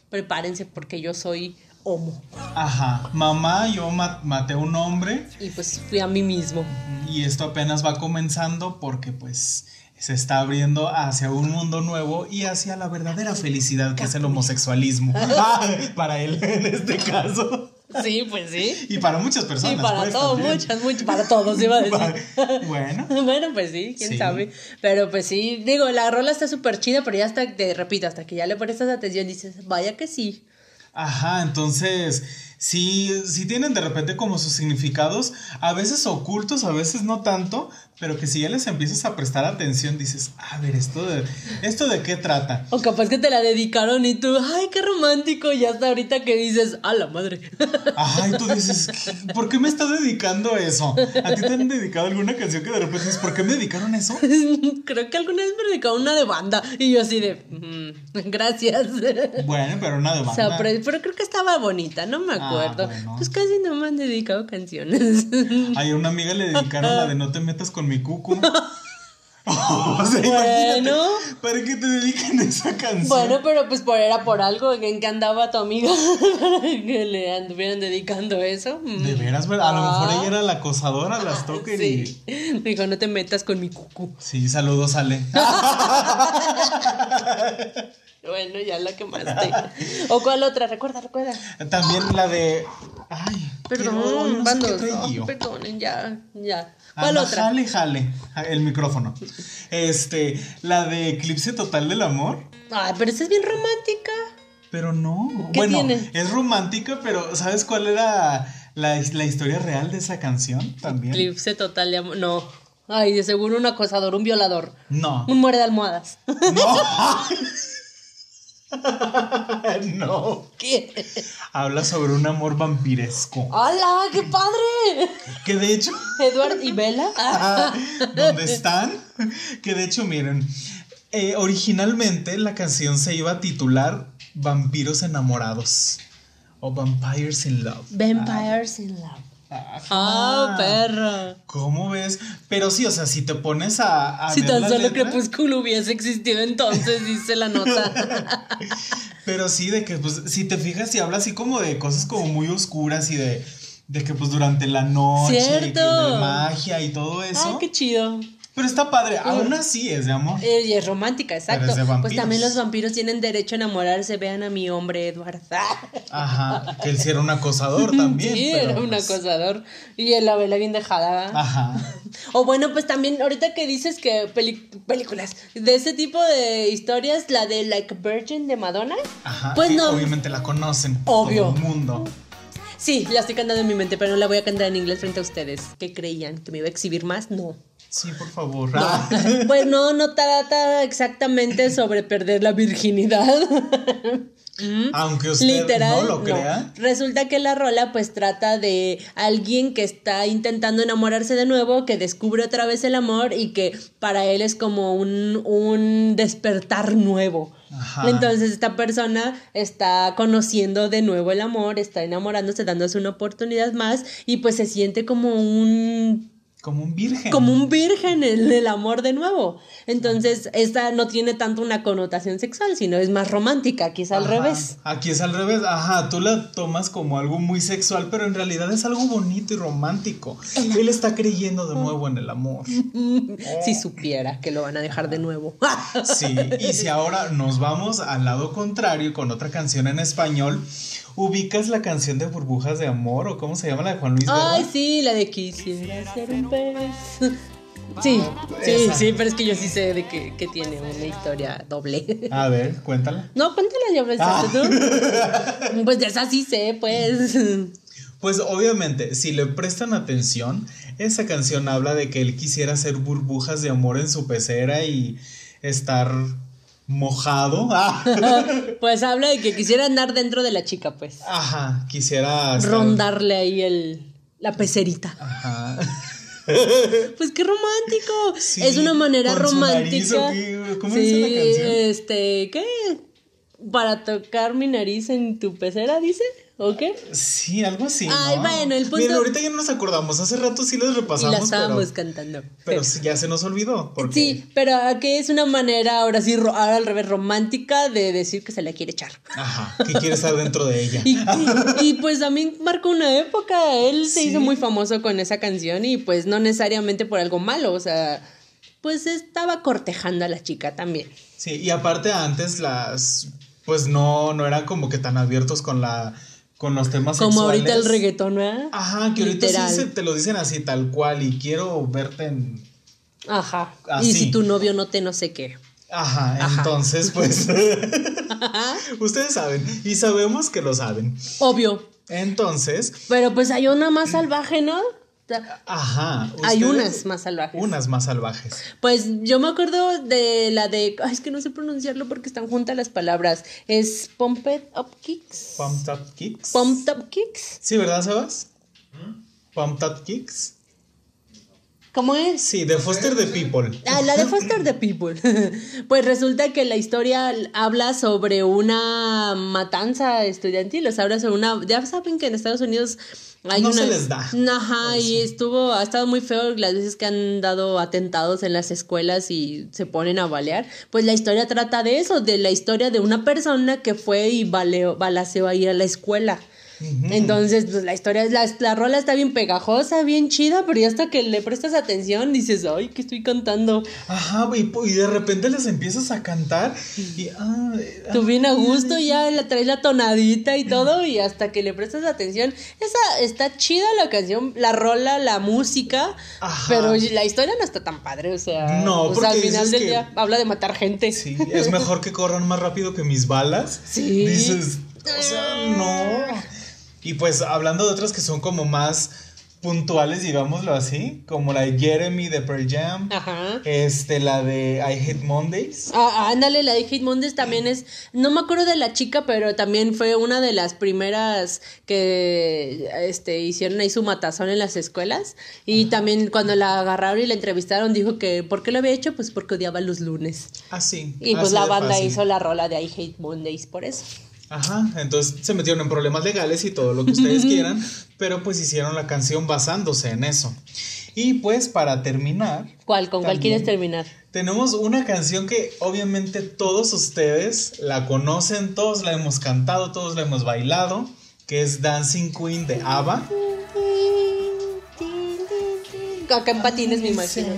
Speaker 2: prepárense porque yo soy homo.
Speaker 1: Ajá. Mamá, yo ma- maté a un hombre.
Speaker 2: Y pues fui a mí mismo.
Speaker 1: Y esto apenas va comenzando porque pues se está abriendo hacia un mundo nuevo y hacia la verdadera felicidad que es el homosexualismo. para él en este caso.
Speaker 2: Sí, pues sí.
Speaker 1: Y para muchas personas.
Speaker 2: Sí, para
Speaker 1: pues,
Speaker 2: todos, muchas, muchas, para todos, iba a decir.
Speaker 1: Bueno.
Speaker 2: Bueno, pues sí, quién
Speaker 1: Sí.
Speaker 2: sabe. Pero pues sí, digo, la rola está súper chida, pero ya hasta, te repito, hasta que ya le prestas atención dices, vaya que sí.
Speaker 1: Ajá, entonces sí, sí tienen de repente como sus significados, a veces ocultos, a veces no tanto, pero que si ya les empiezas a prestar atención dices, a ver, esto de, esto de qué trata.
Speaker 2: O capaz que te la dedicaron y tú, ay, qué romántico, y hasta ahorita que dices, a la madre.
Speaker 1: Ajá, y tú dices, "¿Qué- ¿por qué me está dedicando eso? ¿A ti te han dedicado alguna canción que de repente dices, ¿por qué me dedicaron eso?
Speaker 2: Creo que alguna vez me dedicaron una de banda y yo así de, "Mm, gracias.
Speaker 1: Bueno, pero una de
Speaker 2: O sea,
Speaker 1: banda.
Speaker 2: Pero, creo que estaba bonita, no me
Speaker 1: Ah,
Speaker 2: acuerdo. Pues casi no me han dedicado canciones.
Speaker 1: Ay, a una amiga le dedicaron la de No te metas con mi cucu. O sea,
Speaker 2: Bueno.
Speaker 1: ¿Para qué te dedican esa canción?
Speaker 2: Bueno, pero pues por era por algo en que andaba tu amiga para que le anduvieran dedicando eso.
Speaker 1: De veras, a lo mejor
Speaker 2: Ah.
Speaker 1: ella era la acosadora, la stalker y...
Speaker 2: Sí. Me dijo, no te metas con mi cucu.
Speaker 1: Sí, saludos, Ale.
Speaker 2: Bueno, ya la quemaste. ¿O cuál otra? Recuerda, recuerda.
Speaker 1: También la de... Ay,
Speaker 2: Perdón,
Speaker 1: ¿qué- hoy no sé
Speaker 2: van
Speaker 1: qué
Speaker 2: dos.
Speaker 1: traí
Speaker 2: No, perdonen, ya, ya. ¿Cuál
Speaker 1: Anda,
Speaker 2: otra?
Speaker 1: Jale, jale. El micrófono. Este, la de Eclipse Total del Amor.
Speaker 2: Ay, pero esa es bien romántica.
Speaker 1: Pero no.
Speaker 2: ¿Qué
Speaker 1: bueno,
Speaker 2: tiene?
Speaker 1: es romántica, pero ¿sabes cuál era la, la historia real de esa canción también?
Speaker 2: Eclipse total de amor. No. Ay, de seguro un acosador, un violador.
Speaker 1: No.
Speaker 2: Un muere de almohadas.
Speaker 1: No. no.
Speaker 2: ¿Qué?
Speaker 1: Habla sobre un amor vampiresco.
Speaker 2: ¡Hala! ¡Qué padre!
Speaker 1: Que de hecho.
Speaker 2: Edward y Bella.
Speaker 1: Ah, ¿Dónde están? Que de hecho, miren, eh, originalmente la canción se iba a titular Vampiros enamorados o Vampires in Love.
Speaker 2: Vampires in Love. Ah, perra.
Speaker 1: ¿Cómo ves? Pero sí, o sea, si te pones a. a
Speaker 2: Si
Speaker 1: ver
Speaker 2: tan solo
Speaker 1: letra,
Speaker 2: Crepúsculo hubiese existido entonces, dice la nota.
Speaker 1: Pero sí, de que, pues, si te fijas y habla así como de cosas como muy oscuras y de. De que, pues, durante la noche. y
Speaker 2: Cierto.
Speaker 1: de magia y todo eso.
Speaker 2: Ay, qué chido.
Speaker 1: Pero está padre, aún así es de amor.
Speaker 2: Eh, y es romántica, exacto.
Speaker 1: es de
Speaker 2: pues también los vampiros tienen derecho a enamorarse. Vean a mi hombre Edward.
Speaker 1: Ajá, que él sí era un acosador también.
Speaker 2: sí,
Speaker 1: pero,
Speaker 2: era un
Speaker 1: pues,
Speaker 2: acosador. Y la vela bien dejada.
Speaker 1: Ajá.
Speaker 2: O bueno, pues también ahorita que dices que películas de ese tipo de historias, la de Like Virgin de Madonna.
Speaker 1: Ajá.
Speaker 2: Pues no.
Speaker 1: Obviamente la conocen.
Speaker 2: Obvio.
Speaker 1: Todo el mundo.
Speaker 2: Sí, la estoy cantando en mi mente, pero no la voy a cantar en inglés frente a ustedes. ¿Qué creían? ¿Que me iba a exhibir más? No.
Speaker 1: Sí, por favor. Ah.
Speaker 2: Pues no, no trata exactamente sobre perder la virginidad. Mm.
Speaker 1: Aunque usted
Speaker 2: Literal.
Speaker 1: no lo crea.
Speaker 2: Resulta que la rola pues trata de alguien que está intentando enamorarse de nuevo, que descubre otra vez el amor y que para él es como un, un despertar nuevo.
Speaker 1: Ajá.
Speaker 2: Entonces esta persona está conociendo de nuevo el amor, está enamorándose, dándose una oportunidad más y pues se siente como un
Speaker 1: Como un virgen.
Speaker 2: Como un virgen en el amor de nuevo. Entonces, esta no tiene tanto una connotación sexual, sino es más romántica, aquí es al
Speaker 1: Ajá,
Speaker 2: revés.
Speaker 1: Aquí es al revés. Ajá, tú la tomas como algo muy sexual, pero en realidad es algo bonito y romántico. Él está creyendo de nuevo en el amor.
Speaker 2: Si supiera que lo van a dejar de nuevo.
Speaker 1: Sí, y si ahora nos vamos al lado contrario con otra canción en español, ¿ubicas la canción de Burbujas de Amor o cómo se llama la de Juan Luis Guerra?
Speaker 2: Ay, sí, la de quisiera ser un pez. Sí, sí,
Speaker 1: Esa.
Speaker 2: sí, pero es que yo sí sé de que, que tiene una historia doble.
Speaker 1: A ver, cuéntala.
Speaker 2: No, cuéntala ya, pues,
Speaker 1: Ah.
Speaker 2: tú. Pues de esa sí sé, pues.
Speaker 1: Pues obviamente, si le prestan atención, esa canción habla de que él quisiera hacer burbujas de amor en su pecera y estar mojado. Ah.
Speaker 2: Pues habla de que quisiera andar dentro de la chica, pues.
Speaker 1: Ajá, quisiera estar-
Speaker 2: Rondarle ahí el, la pecerita.
Speaker 1: Ajá.
Speaker 2: Pues qué romántico.
Speaker 1: Sí,
Speaker 2: es una manera
Speaker 1: nariz,
Speaker 2: romántica.
Speaker 1: ¿Cómo
Speaker 2: sí,
Speaker 1: dice la canción?
Speaker 2: este, ¿qué? Para tocar mi nariz en tu pecera, dice. ¿O qué?
Speaker 1: Sí, algo así.
Speaker 2: Ay,
Speaker 1: ¿no?
Speaker 2: bueno, el punto-
Speaker 1: Miren, ahorita ya no nos acordamos. Hace rato sí los
Speaker 2: Y
Speaker 1: repasamos.
Speaker 2: la estábamos
Speaker 1: pero,
Speaker 2: cantando.
Speaker 1: pero sí, ya se nos olvidó. Porque,
Speaker 2: Sí, pero aquí es una manera, ahora sí, ahora al revés, romántica de decir que se la quiere echar.
Speaker 1: Ajá, que quiere estar dentro de ella.
Speaker 2: Y, y- y, pues también marcó una época. Él se
Speaker 1: Sí.
Speaker 2: hizo muy famoso con esa canción y pues no necesariamente por algo malo, o sea, pues estaba cortejando a la chica también.
Speaker 1: Sí, y aparte antes las. Pues no, no eran como que tan abiertos con la. Con los temas
Speaker 2: Como
Speaker 1: sexuales.
Speaker 2: ahorita el reggaetón, ¿verdad?
Speaker 1: Ajá, que ahorita sí se- te lo dicen así, tal cual. Y quiero verte en.
Speaker 2: Ajá.
Speaker 1: Así.
Speaker 2: Y si tu novio no te no sé qué.
Speaker 1: Ajá,
Speaker 2: Ajá.
Speaker 1: entonces, pues. ustedes saben. Y sabemos que lo saben.
Speaker 2: Obvio.
Speaker 1: Entonces.
Speaker 2: Pero pues hay una más salvaje, ¿no?
Speaker 1: Ajá.
Speaker 2: Hay unas más salvajes.
Speaker 1: Unas más salvajes.
Speaker 2: Pues yo me acuerdo de la de. Ay, es que no sé pronunciarlo porque están juntas las palabras. Es Pumped Up Kicks.
Speaker 1: Pumped Up Kicks.
Speaker 2: Pumped Up Kicks.
Speaker 1: Sí, ¿verdad, Sebas? Pumped Up Kicks.
Speaker 2: ¿Cómo es?
Speaker 1: Sí, de Foster the People.
Speaker 2: Ah, la de Foster the People. pues resulta que la historia habla sobre una matanza estudiantil, o sea, habla sobre una... Ya saben que en Estados Unidos hay
Speaker 1: No
Speaker 2: una...
Speaker 1: se les da.
Speaker 2: Ajá, y estuvo, ha estado muy feo las veces que han dado atentados en las escuelas y se ponen a balear. Pues la historia trata de eso, de la historia de una persona que fue y baleó, balaceó ahí a la escuela. Entonces, pues la historia la, la rola está bien pegajosa, bien chida, pero ya hasta que le prestas atención dices, ay, que estoy cantando.
Speaker 1: Ajá, y, y de repente les empiezas a cantar y... ah, eh,
Speaker 2: Tú
Speaker 1: ah,
Speaker 2: bien a gusto, ya la traes la tonadita y todo, y hasta que le prestas atención. Esa está chida la canción, la rola, la música,
Speaker 1: Ajá.
Speaker 2: pero la historia no está tan padre, o sea.
Speaker 1: No,
Speaker 2: o sea, al final del
Speaker 1: que-
Speaker 2: día habla de matar gente.
Speaker 1: Sí, es mejor que corran más rápido que mis balas.
Speaker 2: Sí.
Speaker 1: Dices, o sea, no. Y pues hablando de otras que son como más puntuales, digámoslo así, como la de Jeremy de Pearl Jam,
Speaker 2: Ajá.
Speaker 1: este, la de I Hate Mondays.
Speaker 2: Ah, ándale, la de Hate Mondays también es, no me acuerdo de la chica, pero también fue una de las primeras que este, hicieron ahí su matazón en las escuelas. Y también cuando la agarraron y la entrevistaron dijo que, ¿por qué lo había hecho? Pues porque odiaba los lunes.
Speaker 1: Así.
Speaker 2: Y pues la banda
Speaker 1: fácil.
Speaker 2: hizo la rola de I Hate Mondays por eso.
Speaker 1: Ajá, entonces se metieron en problemas legales y todo lo que ustedes quieran, pero pues hicieron la canción basándose en eso. Y pues para terminar,
Speaker 2: ¿Cuál? ¿Con cuál quieres terminar?
Speaker 1: tenemos una canción que obviamente todos ustedes la conocen, todos la hemos cantado, todos la hemos bailado, que es Dancing Queen de ABBA.
Speaker 2: Acá en patines me imagino.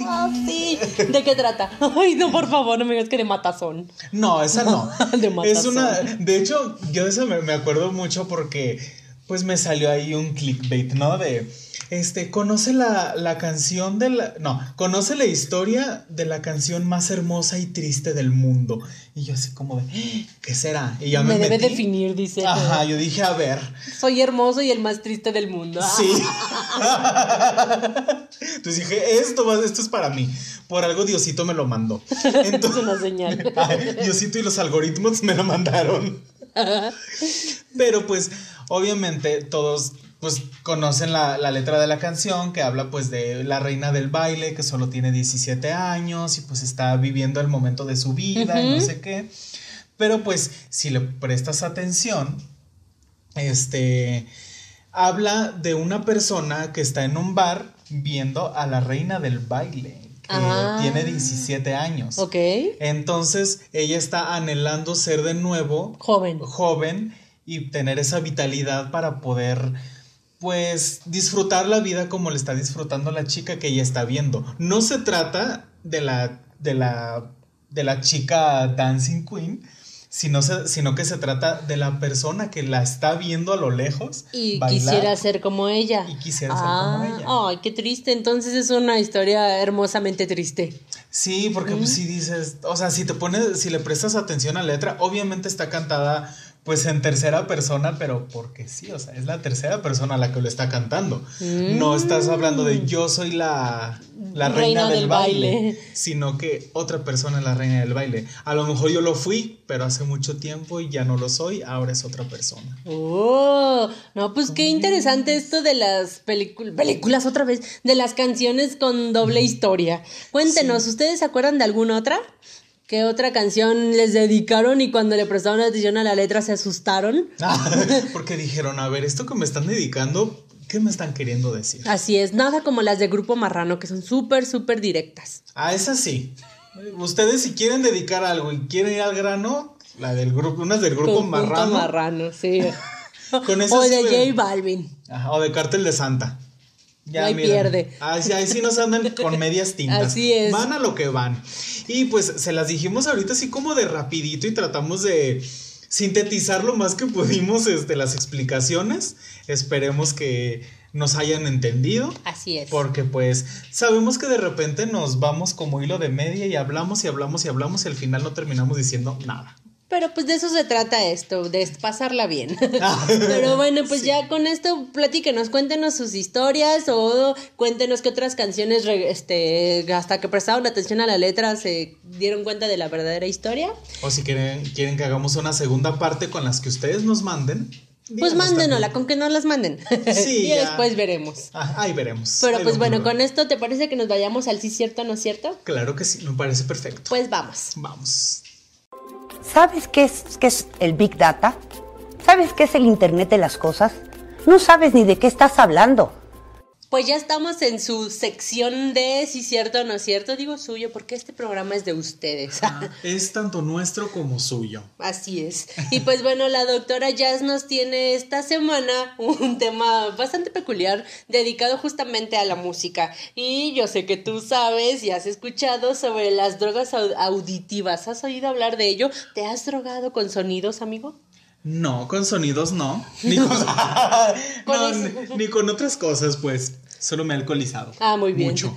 Speaker 2: Ah, sí. ¿De qué trata? Ay, no, por favor, no me digas que de matazón.
Speaker 1: No, esa no.
Speaker 2: De
Speaker 1: es
Speaker 2: matazón.
Speaker 1: una. De hecho, yo de esa me, me acuerdo mucho porque pues me salió ahí un clickbait, ¿no? De. Este, conoce la, la canción de la. No, conoce la historia de la canción más hermosa y triste del mundo. Y yo así como de. "Ah, ¿Qué será? Y ya me,
Speaker 2: me debe
Speaker 1: metí.
Speaker 2: definir, dice.
Speaker 1: Ajá, yo dije, a ver.
Speaker 2: Soy hermoso y el más triste del mundo.
Speaker 1: Sí. Entonces dije, esto, esto es para mí. Por algo Diosito me lo mandó.
Speaker 2: es
Speaker 1: Entonces,
Speaker 2: una señal.
Speaker 1: Ay, Diosito y los algoritmos me lo mandaron. Pero pues, obviamente, todos pues conocen la, la letra de la canción que habla pues de la reina del baile que solo tiene 17 años y pues está viviendo el momento de su vida y no sé qué. Pero pues, si le prestas atención, este habla de una persona que está en un bar viendo a la reina del baile, que
Speaker 2: Ah.
Speaker 1: tiene 17 años.
Speaker 2: Ok.
Speaker 1: Entonces, ella está anhelando ser de nuevo
Speaker 2: Joven.
Speaker 1: joven y tener esa vitalidad para poder pues disfrutar la vida como le está disfrutando la chica que ella está viendo. No se trata de la de la de la chica dancing queen, sino, se- sino que se trata de la persona que la está viendo a lo lejos
Speaker 2: Y
Speaker 1: bailar.
Speaker 2: quisiera ser como ella.
Speaker 1: Y quisiera ser
Speaker 2: Ah,
Speaker 1: como ella.
Speaker 2: Ay, qué triste. Entonces es una historia hermosamente triste.
Speaker 1: Sí, porque pues si dices, o sea, si te pones, si le prestas atención a la letra, obviamente está cantada pues en tercera persona, pero porque sí, o sea, es la tercera persona la que lo está cantando. No estás hablando de yo soy la, la reina, del, baile, sino que otra persona es la reina del baile. A lo mejor yo lo fui, pero hace mucho tiempo y ya no lo soy, ahora es otra persona.
Speaker 2: Oh, no, pues qué interesante esto de las películas, películas otra vez, de las canciones con doble historia. Cuéntenos, ¿ustedes se acuerdan de alguna otra? ¿Qué otra canción les dedicaron y cuando le prestaron atención a la letra se asustaron?
Speaker 1: porque dijeron, a ver, esto que me están dedicando, ¿qué me están queriendo decir?
Speaker 2: Así es, nada como las de Grupo Marrano, que son súper, súper directas.
Speaker 1: Ah, esa sí. Ustedes si quieren dedicar algo y quieren ir al grano, la del grupo, unas del grupo
Speaker 2: Conjunto
Speaker 1: marrano.
Speaker 2: Marrano, sí.
Speaker 1: Con
Speaker 2: o de J Balvin.
Speaker 1: Ajá, o de Cártel de Santa.
Speaker 2: No hay pierde.
Speaker 1: Ahí, ahí sí nos andan con medias tintas.
Speaker 2: Así es.
Speaker 1: Van a lo que van. Y pues se las dijimos ahorita así como de rapidito y tratamos de sintetizar lo más que pudimos este, las explicaciones. Esperemos que nos hayan entendido.
Speaker 2: Así es.
Speaker 1: Porque pues sabemos que de repente nos vamos como hilo de media y hablamos y hablamos y hablamos y al final no terminamos diciendo nada.
Speaker 2: Pero pues de eso se trata esto, de pasarla bien. Pero bueno, pues ya con esto platíquenos, cuéntenos sus historias o cuéntenos qué otras canciones, este, hasta que prestaron atención a la letra, se dieron cuenta de la verdadera historia.
Speaker 1: O si quieren, quieren que hagamos una segunda parte con las que ustedes nos manden.
Speaker 2: Pues
Speaker 1: díganos
Speaker 2: mándenosla,
Speaker 1: también.
Speaker 2: con que no las manden.
Speaker 1: Sí,
Speaker 2: y
Speaker 1: ya.
Speaker 2: después veremos.
Speaker 1: Ah, ahí veremos.
Speaker 2: Pero
Speaker 1: Ahí
Speaker 2: pues bueno, con esto, ¿te parece que nos vayamos al sí cierto, no cierto?
Speaker 1: Claro que sí, me parece perfecto.
Speaker 2: Pues vamos.
Speaker 1: Vamos.
Speaker 4: ¿Sabes qué es, qué es el Big Data? ¿Sabes qué es el Internet de las Cosas? No sabes ni de qué estás hablando.
Speaker 2: Pues ya estamos en su sección de si cierto o no cierto. Digo suyo porque este programa es de ustedes.
Speaker 1: Ah, es tanto nuestro como suyo.
Speaker 2: Así es. Y pues bueno, la doctora Jazz nos tiene esta semana un tema bastante peculiar dedicado justamente a la música. Y yo sé que tú sabes y has escuchado sobre las drogas au- auditivas. ¿Has oído hablar de ello? ¿Te has drogado con sonidos, amigo?
Speaker 1: No, con sonidos no. Ni con, no, ni, con otras cosas, pues. Solo me he alcoholizado.
Speaker 2: Ah, muy bien.
Speaker 1: Mucho.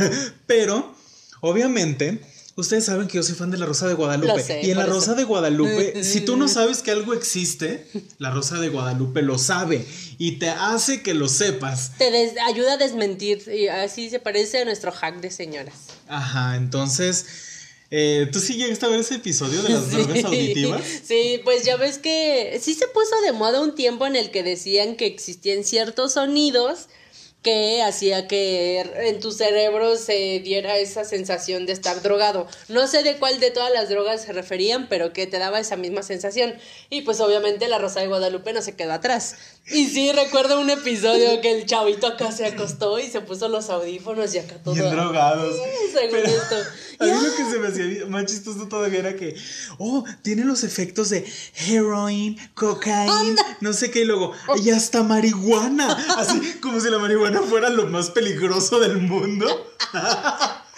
Speaker 1: Pero, obviamente, ustedes saben que yo soy fan de la Rosa de Guadalupe.
Speaker 2: Lo sé,
Speaker 1: y en la Rosa
Speaker 2: eso.
Speaker 1: de Guadalupe, si tú no sabes que algo existe, la Rosa de Guadalupe lo sabe y te hace que lo sepas.
Speaker 2: Te ayuda a desmentir y así se parece a nuestro hack de señoras.
Speaker 1: Ajá, entonces, eh, ¿tú sí llegaste a ver ese episodio de las
Speaker 2: Sí.
Speaker 1: drogas auditivas?
Speaker 2: Sí, pues ya ves que sí se puso de moda un tiempo en el que decían que existían ciertos sonidos que hacía que en tu cerebro se diera esa sensación de estar drogado. No sé de cuál de todas las drogas se referían, pero que te daba esa misma sensación. Y pues obviamente la Rosa de Guadalupe no se quedó atrás. Y sí, recuerdo un episodio que el chavito acá se acostó y se puso los audífonos y acá todo...
Speaker 1: Bien drogados.
Speaker 2: según
Speaker 1: Pero
Speaker 2: esto.
Speaker 1: A mí lo que se me hacía más chistoso todavía era que, oh, tiene los efectos de heroin, cocaína, no sé qué, y luego, y hasta marihuana. Así como si la marihuana fuera lo más peligroso del mundo.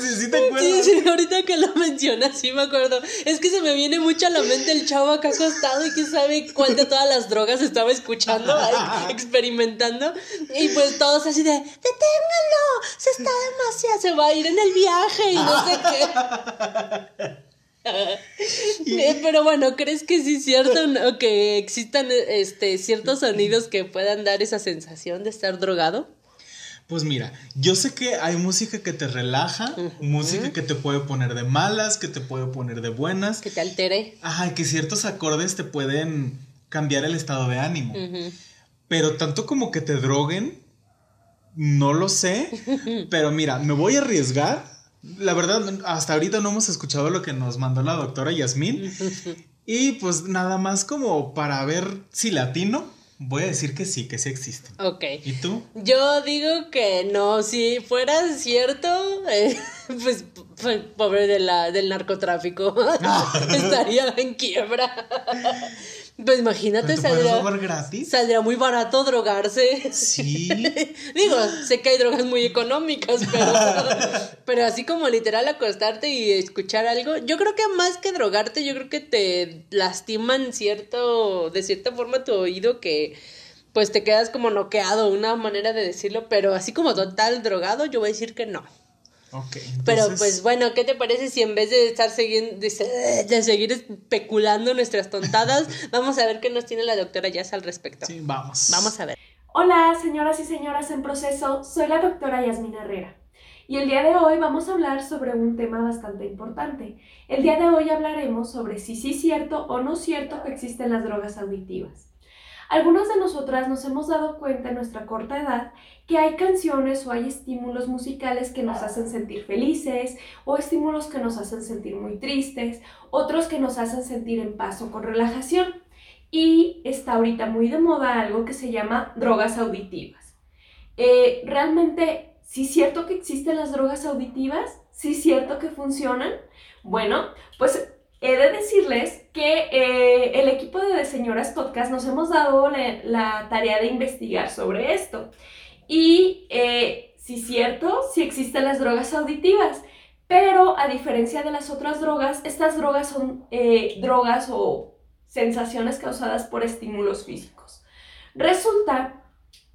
Speaker 1: Sí, sí te acuerdas.
Speaker 2: Sí, sí, ahorita que lo mencionas, sí me acuerdo. Es que se me viene mucho a la mente el chavo acá acostado y quién sabe cuál de todas las drogas estaba escuchando, ahí, experimentando. Y pues todos así de, deténganlo, se está demasiado, se va a ir en el viaje y no sé qué. Eh, Pero bueno, ¿crees que sí es cierto no? que existan este, ciertos sonidos que puedan dar esa sensación de estar drogado?
Speaker 1: Pues mira, yo sé que hay música que te relaja, música que te puede poner de malas, que te puede poner de buenas.
Speaker 2: Que te altere.
Speaker 1: Ajá, que ciertos acordes te pueden cambiar el estado de ánimo. Pero tanto como que te droguen, no lo sé. pero mira, me voy a arriesgar. La verdad, hasta ahorita no hemos escuchado lo que nos mandó la doctora Yasmín. y pues nada más como para ver si latino. Voy a decir que sí, que sí existen.
Speaker 2: Ok.
Speaker 1: ¿Y tú?
Speaker 2: Yo digo que no, si fuera cierto, eh, pues, pues, pobre de la, del narcotráfico, estaría en quiebra. Pues imagínate,
Speaker 1: gratis?
Speaker 2: saldría muy barato drogarse.
Speaker 1: Sí.
Speaker 2: Digo, sé que hay drogas muy económicas, pero, pero así como literal acostarte y escuchar algo, yo creo que más que drogarte, yo creo que te lastiman cierto, de cierta forma tu oído que pues te quedas como noqueado, una manera de decirlo, pero así como total drogado, yo voy a decir que no.
Speaker 1: Ok.
Speaker 2: Pero pues bueno, ¿qué te parece si en vez de estar siguiendo, de seguir especulando nuestras tontadas, vamos a ver qué nos tiene la doctora Jazz al respecto?
Speaker 1: Sí, vamos.
Speaker 2: Vamos a ver.
Speaker 5: Hola, señoras y señoras en proceso, soy la doctora Yasmina Herrera. Y el día de hoy vamos a hablar sobre un tema bastante importante. El día de hoy hablaremos sobre si sí es cierto o no cierto que existen las drogas auditivas. Algunas de nosotras nos hemos dado cuenta en nuestra corta edad que hay canciones o hay estímulos musicales que nos hacen sentir felices o estímulos que nos hacen sentir muy tristes, otros que nos hacen sentir en paz o con relajación. Y está ahorita muy de moda algo que se llama drogas auditivas. Eh, realmente, ¿sí es cierto que existen las drogas auditivas? ¿Sí es cierto que funcionan? Bueno, pues he de decirles que eh, el equipo de Señoras Podcast nos hemos dado la, tarea de investigar sobre esto. Y eh, sí es cierto, sí existen las drogas auditivas. Pero a diferencia de las otras drogas, estas drogas son eh, drogas o sensaciones causadas por estímulos físicos. Resulta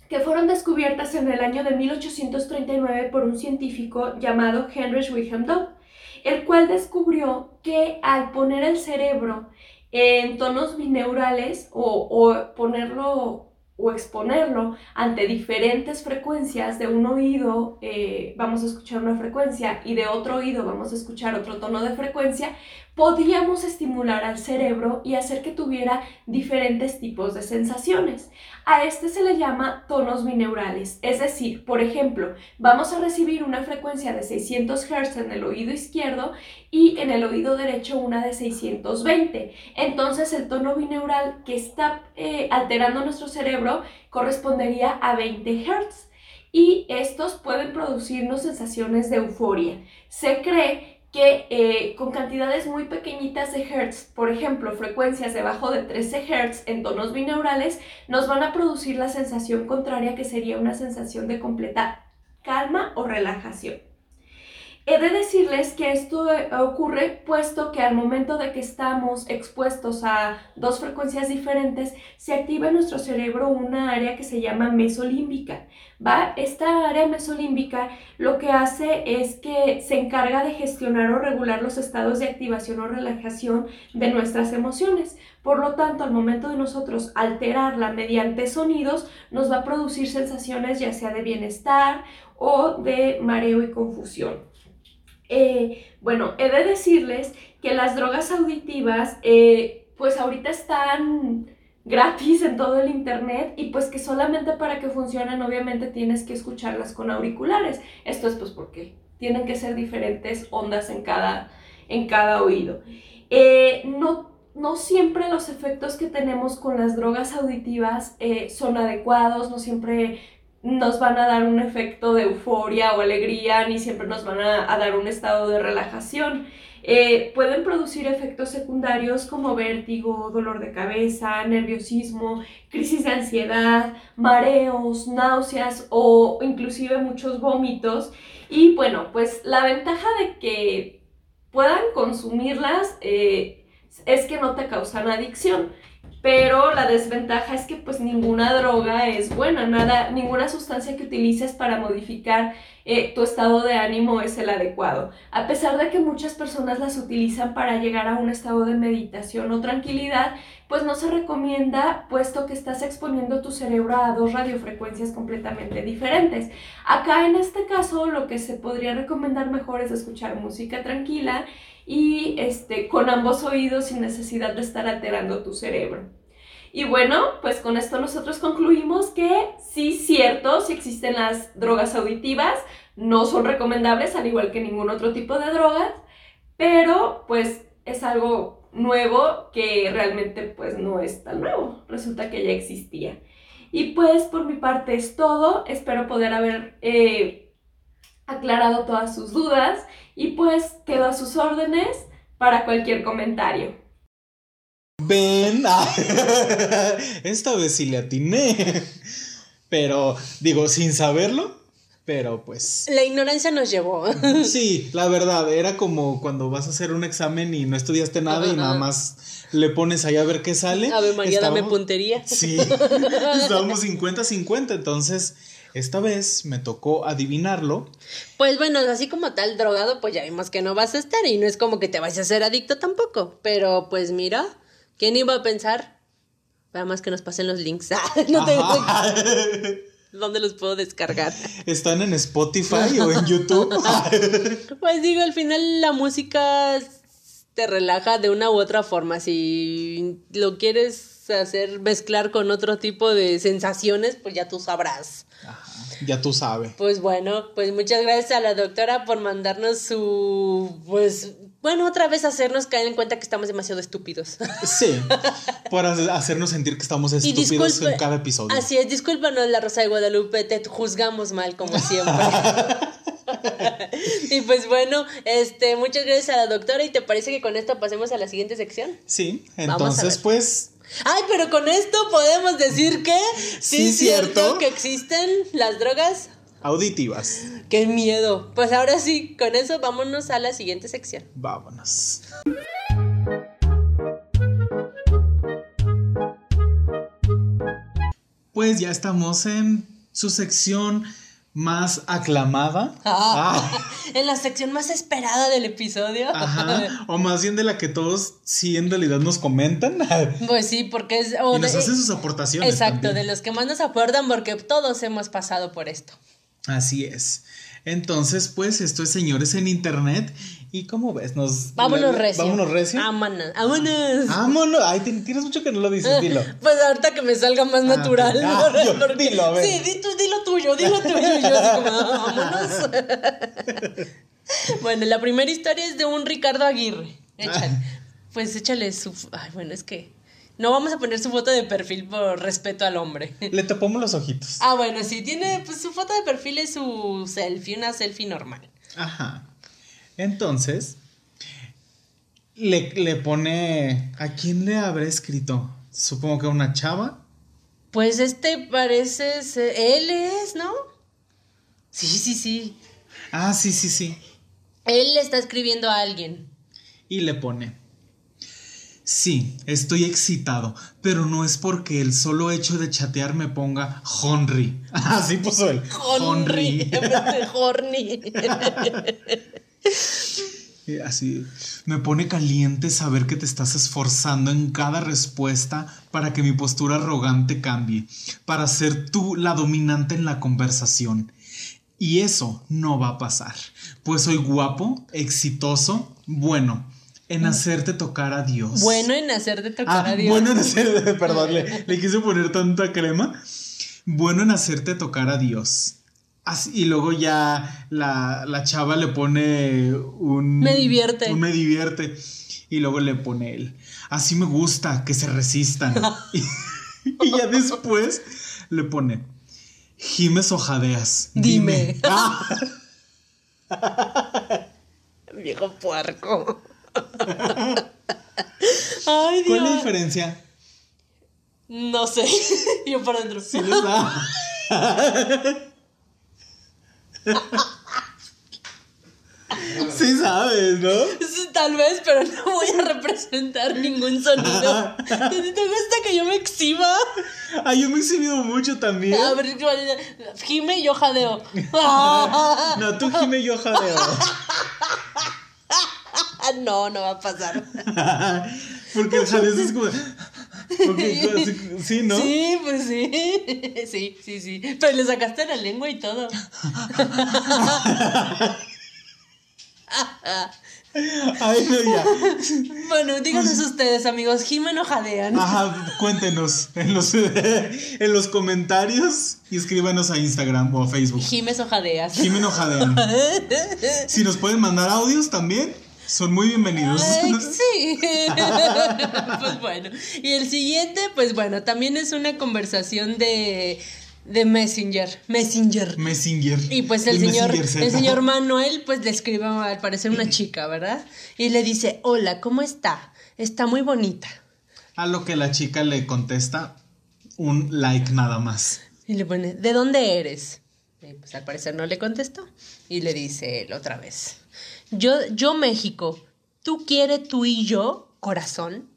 Speaker 5: que fueron descubiertas en el año de 1839 por un científico llamado Heinrich Wilhelm Dopp, el cual descubrió que al poner el cerebro en tonos bineurales o, o ponerlo o exponerlo ante diferentes frecuencias de un oído eh, vamos a escuchar una frecuencia y de otro oído vamos a escuchar otro tono de frecuencia, podíamos estimular al cerebro y hacer que tuviera diferentes tipos de sensaciones. A este se le llama tonos bineurales, es decir, por ejemplo, vamos a recibir una frecuencia de 600 Hz en el oído izquierdo y en el oído derecho una de 620. Entonces el tono bineural que está eh, alterando nuestro cerebro correspondería a 20 Hz y estos pueden producirnos sensaciones de euforia. Se cree que eh, con cantidades muy pequeñitas de hertz, por ejemplo, frecuencias debajo de 13 hertz en tonos bineurales, nos van a producir la sensación contraria que sería una sensación de completa calma o relajación. He de decirles que esto eh, ocurre puesto que al momento de que estamos expuestos a dos frecuencias diferentes, se activa en nuestro cerebro una área que se llama mesolímbica. ¿va? Esta área mesolímbica lo que hace es que se encarga de gestionar o regular los estados de activación o relajación de nuestras emociones. Por lo tanto, al momento de nosotros alterarla mediante sonidos, nos va a producir sensaciones ya sea de bienestar o de mareo y confusión. Eh, bueno, he de decirles que las drogas auditivas, eh, pues ahorita están gratis en todo el internet y pues que solamente para que funcionen obviamente tienes que escucharlas con auriculares. Esto es pues porque tienen que ser diferentes ondas en cada, en cada oído. Eh, no, no siempre los efectos que tenemos con las drogas auditivas son adecuados, no siempre nos van a dar un efecto de euforia o alegría, ni siempre nos van a, a dar un estado de relajación. Eh, pueden producir efectos secundarios como vértigo, dolor de cabeza, nerviosismo, crisis de ansiedad, mareos, náuseas o inclusive muchos vómitos. Y bueno, pues la ventaja de que puedan consumirlas eh, es que no te causan adicción. Pero la desventaja es que pues ninguna droga es buena, nada, ninguna sustancia que utilices para modificar eh, tu estado de ánimo es el adecuado. A pesar de que muchas personas las utilizan para llegar a un estado de meditación o tranquilidad, pues no se recomienda puesto que estás exponiendo tu cerebro a dos radiofrecuencias completamente diferentes. Acá en este caso lo que se podría recomendar mejor es escuchar música tranquila y este, con ambos oídos sin necesidad de estar alterando tu cerebro. Y bueno, pues con esto nosotros concluimos que sí, cierto, si existen las drogas auditivas, no son recomendables al igual que ningún otro tipo de drogas, pero pues es algo nuevo que realmente pues no es tan nuevo, resulta que ya existía. Y pues por mi parte es todo. Espero poder haber eh, aclarado todas sus dudas y pues quedo a sus órdenes para cualquier comentario.
Speaker 1: Ven, esta vez sí le atiné. Pero digo, sin saberlo, pero pues...
Speaker 2: La ignorancia nos llevó.
Speaker 1: Sí, la verdad, era como cuando vas a hacer un examen y no estudiaste nada y nada más le pones ahí a ver qué sale.
Speaker 2: A ver, María, dame puntería.
Speaker 1: Sí, estábamos 50-50, entonces esta vez me tocó adivinarlo.
Speaker 2: Pues bueno, así como tal drogado, pues ya vimos que no vas a estar y no es como que te vayas a ser adicto tampoco. Pero pues mira, ¿quién iba a pensar? Nada más que nos pasen los links. no tengo... ¿Dónde los puedo descargar?
Speaker 1: ¿Están en Spotify o en YouTube?
Speaker 2: pues digo, al final la música te relaja de una u otra forma. Si lo quieres hacer mezclar con otro tipo de sensaciones, pues ya tú sabrás.
Speaker 1: ya tú sabes.
Speaker 2: Pues bueno, pues muchas gracias a la doctora por mandarnos su, pues, bueno, otra vez hacernos caer en cuenta que estamos demasiado estúpidos.
Speaker 1: Sí, por hacernos sentir que estamos estúpidos en cada episodio.
Speaker 2: Así es, discúlpanos la Rosa de Guadalupe, te juzgamos mal como siempre. y pues bueno, este, muchas gracias a la doctora y te parece que con esto pasemos a la siguiente sección.
Speaker 1: Sí, entonces pues...
Speaker 2: Ay, pero con esto podemos decir que sí, es cierto que existen las drogas
Speaker 1: auditivas.
Speaker 2: Qué miedo. Pues ahora sí, con eso vámonos a la siguiente sección.
Speaker 1: Vámonos. Pues ya estamos en su sección más aclamada.
Speaker 2: Ah, ah. En la sección más esperada del episodio.
Speaker 1: Ajá. O más bien de la que todos sí en realidad nos comentan.
Speaker 2: Pues sí, porque es.
Speaker 1: y nos hacen sus aportaciones.
Speaker 2: Exacto, de los que más nos acuerdan, porque todos hemos pasado por esto.
Speaker 1: Así es. Entonces, pues, esto es Señores en Internet. ¿Y cómo ves? Nos,
Speaker 2: vámonos recio.
Speaker 1: Vámonos recio.
Speaker 2: Vámonos. Vámonos.
Speaker 1: Vámonos. Ay, tienes mucho que no lo dices, dilo.
Speaker 2: Pues ahorita que me salga más ah, natural.
Speaker 1: Ah, dilo, a ver.
Speaker 2: Sí, di dilo tuyo, dilo tuyo. Y yo así como, ah, vámonos. bueno, la primera historia es de un Ricardo Aguirre. Échale. Pues échale su... Ay, bueno, es que... No vamos a poner su foto de perfil por respeto al hombre.
Speaker 1: Le tapamos los ojitos.
Speaker 2: Ah, bueno, sí, tiene, pues su foto de perfil es su selfie, una selfie normal.
Speaker 1: Ajá. Entonces, le, le pone, ¿a quién le habrá escrito? Supongo que a una chava.
Speaker 2: Pues este parece ser, él es, ¿no? Sí, sí, sí.
Speaker 1: Ah, sí, sí, sí.
Speaker 2: Él le está escribiendo a alguien.
Speaker 1: Y le pone, Sí, estoy excitado, pero no es porque el solo hecho de chatear me ponga Honry. Así puso él.
Speaker 2: Honry. Horny.
Speaker 1: Así, me pone caliente saber que te estás esforzando en cada respuesta para que mi postura arrogante cambie, para ser tú la dominante en la conversación. Y eso no va a pasar, pues soy guapo, exitoso, bueno en hacerte tocar a Dios.
Speaker 2: Bueno en hacerte tocar
Speaker 1: ah,
Speaker 2: a Dios.
Speaker 1: Bueno en hacerte, perdón, le, quise poner tanta crema. Bueno en hacerte tocar a Dios. Y luego ya la, la, chava le pone un...
Speaker 2: Me divierte.
Speaker 1: Un me divierte. Y luego le pone él. Así me gusta que se resistan. y, ya después le pone... Jimes ojadeas.
Speaker 2: Dime. Dime. Viejo puerco.
Speaker 1: Ay, Dios. ¿Cuál es la diferencia?
Speaker 2: No sé. Yo por dentro.
Speaker 1: Sí, les da. Sí sabes, ¿no?
Speaker 2: tal vez, pero no voy a representar ningún sonido. ¿Te gusta que yo me exhiba?
Speaker 1: Ah, yo me he exhibido mucho también.
Speaker 2: A ver, Jime y yo jadeo.
Speaker 1: no, tú Jime y yo jadeo.
Speaker 2: no, no va a pasar.
Speaker 1: Porque el es como. Sí, ¿no?
Speaker 2: Sí, pues sí. Sí, sí, sí. Pero le sacaste la lengua y todo.
Speaker 1: Ay, no, ya.
Speaker 2: Bueno, díganos ustedes, amigos, Jimeno jadean.
Speaker 1: Ajá, cuéntenos en los, en los comentarios y escríbanos a Instagram o a Facebook.
Speaker 2: Jimes o jadeas.
Speaker 1: Jimeno jadean. si nos pueden mandar audios también. Son muy bienvenidos.
Speaker 2: Ay, sí. pues bueno. Y el siguiente, pues bueno, también es una conversación de, de Messenger. Messenger.
Speaker 1: Messenger.
Speaker 2: Y pues el, señor, el señor Manuel, pues le escribe al parecer una chica, ¿verdad? Y le dice, hola, ¿cómo está? Está muy bonita.
Speaker 1: A lo que la chica le contesta un like nada más.
Speaker 2: Y le pone, ¿de dónde eres? Y pues al parecer no le contestó. Y le dice él otra vez, yo, yo México, ¿tú quieres tú y yo, corazón?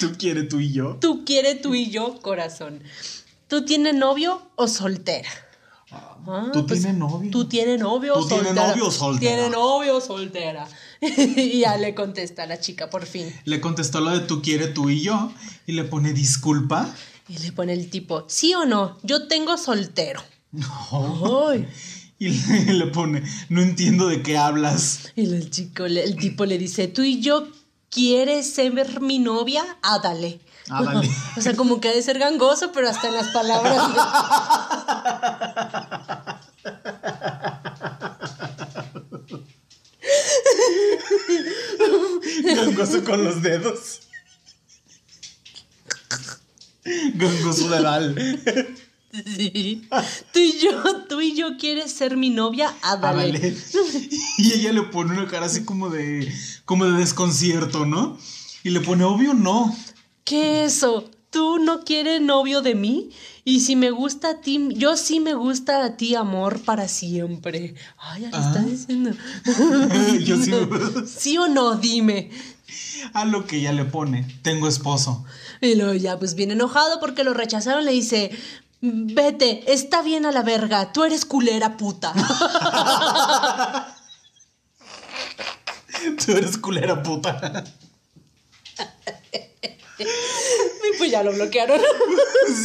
Speaker 1: ¿Tú quieres tú y yo?
Speaker 2: ¿Tú quieres tú y yo, corazón? ¿Tú tienes novio o soltera? Ah,
Speaker 1: ¿Tú tienes novio?
Speaker 2: ¿Tú tienes novio o
Speaker 1: ¿Tú tienes
Speaker 2: soltera?
Speaker 1: novio o soltera?
Speaker 2: ¿Tienes novio o soltera? y ya le contesta la chica, por fin.
Speaker 1: Le contestó lo de tú quieres tú y yo y le pone disculpa.
Speaker 2: Y le pone el tipo, ¿sí o no? Yo tengo soltero.
Speaker 1: No.
Speaker 2: Ay.
Speaker 1: Y le, le pone, no entiendo de qué hablas.
Speaker 2: Y el chico, el tipo le dice, ¿tú y yo quieres ser mi novia? Ándale. o sea, como que ha de ser gangoso, pero hasta en las palabras.
Speaker 1: Gangoso con los dedos. Gangoso de.
Speaker 2: Sí. Tú y yo, tú y yo quieres ser mi novia. Ándale.
Speaker 1: Y ella le pone una cara así como de. como de desconcierto, ¿no? Y le pone, obvio no.
Speaker 2: ¿Qué eso? ¿Tú no quieres novio de mí? Y si me gusta a ti, yo sí me gusta a ti, amor, para siempre. Ay, ya le está
Speaker 1: Ah.
Speaker 2: diciendo.
Speaker 1: Yo sí me-
Speaker 2: ¿Sí o no? Dime.
Speaker 1: A lo que ella le pone, tengo esposo.
Speaker 2: Y luego ya, pues bien enojado porque lo rechazaron, le dice, vete, está bien a la verga, tú eres culera puta.
Speaker 1: Tú eres culera puta.
Speaker 2: y pues ya lo bloquearon.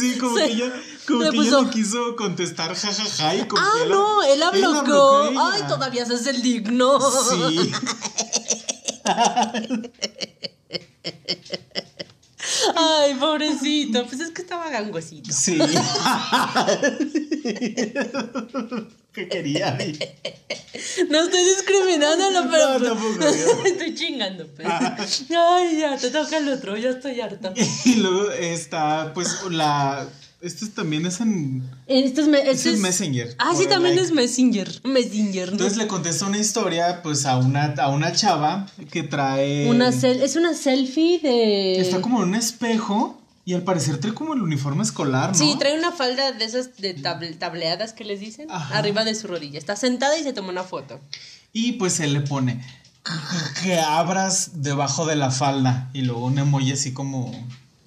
Speaker 1: Sí, como
Speaker 2: Se-
Speaker 1: que ella, como que
Speaker 2: puso-
Speaker 1: no quiso contestar jajaja y como
Speaker 2: ah,
Speaker 1: que
Speaker 2: no, él la bloqueó.
Speaker 1: bloqueó ella.
Speaker 2: Ay, todavía se hace el digno.
Speaker 1: Sí.
Speaker 2: Ay, pobrecito. Pues es que estaba gangosito.
Speaker 1: Sí. ¿Qué quería?
Speaker 2: No estoy discriminándolo, pero.
Speaker 1: No, tampoco, yo.
Speaker 2: estoy chingando, pues. Ay, ya, te toca el otro, ya estoy harta.
Speaker 1: Y luego está, pues, la. Este también es en.
Speaker 2: Este es, me- este
Speaker 1: Este es Messenger.
Speaker 2: Ah, sí, también
Speaker 1: like.
Speaker 2: es Messenger. Messenger. ¿no?
Speaker 1: Entonces le contesta una historia, pues, a una, a una chava que trae.
Speaker 2: Una sel- es una selfie de.
Speaker 1: Está como en un espejo y al parecer trae como el uniforme escolar, ¿no?
Speaker 2: Sí, trae una falda de esas de table- tableadas que les dicen
Speaker 1: Ajá.
Speaker 2: arriba de su rodilla. Está sentada y se toma una foto.
Speaker 1: Y pues él le pone que abras debajo de la falda y luego un emoji así como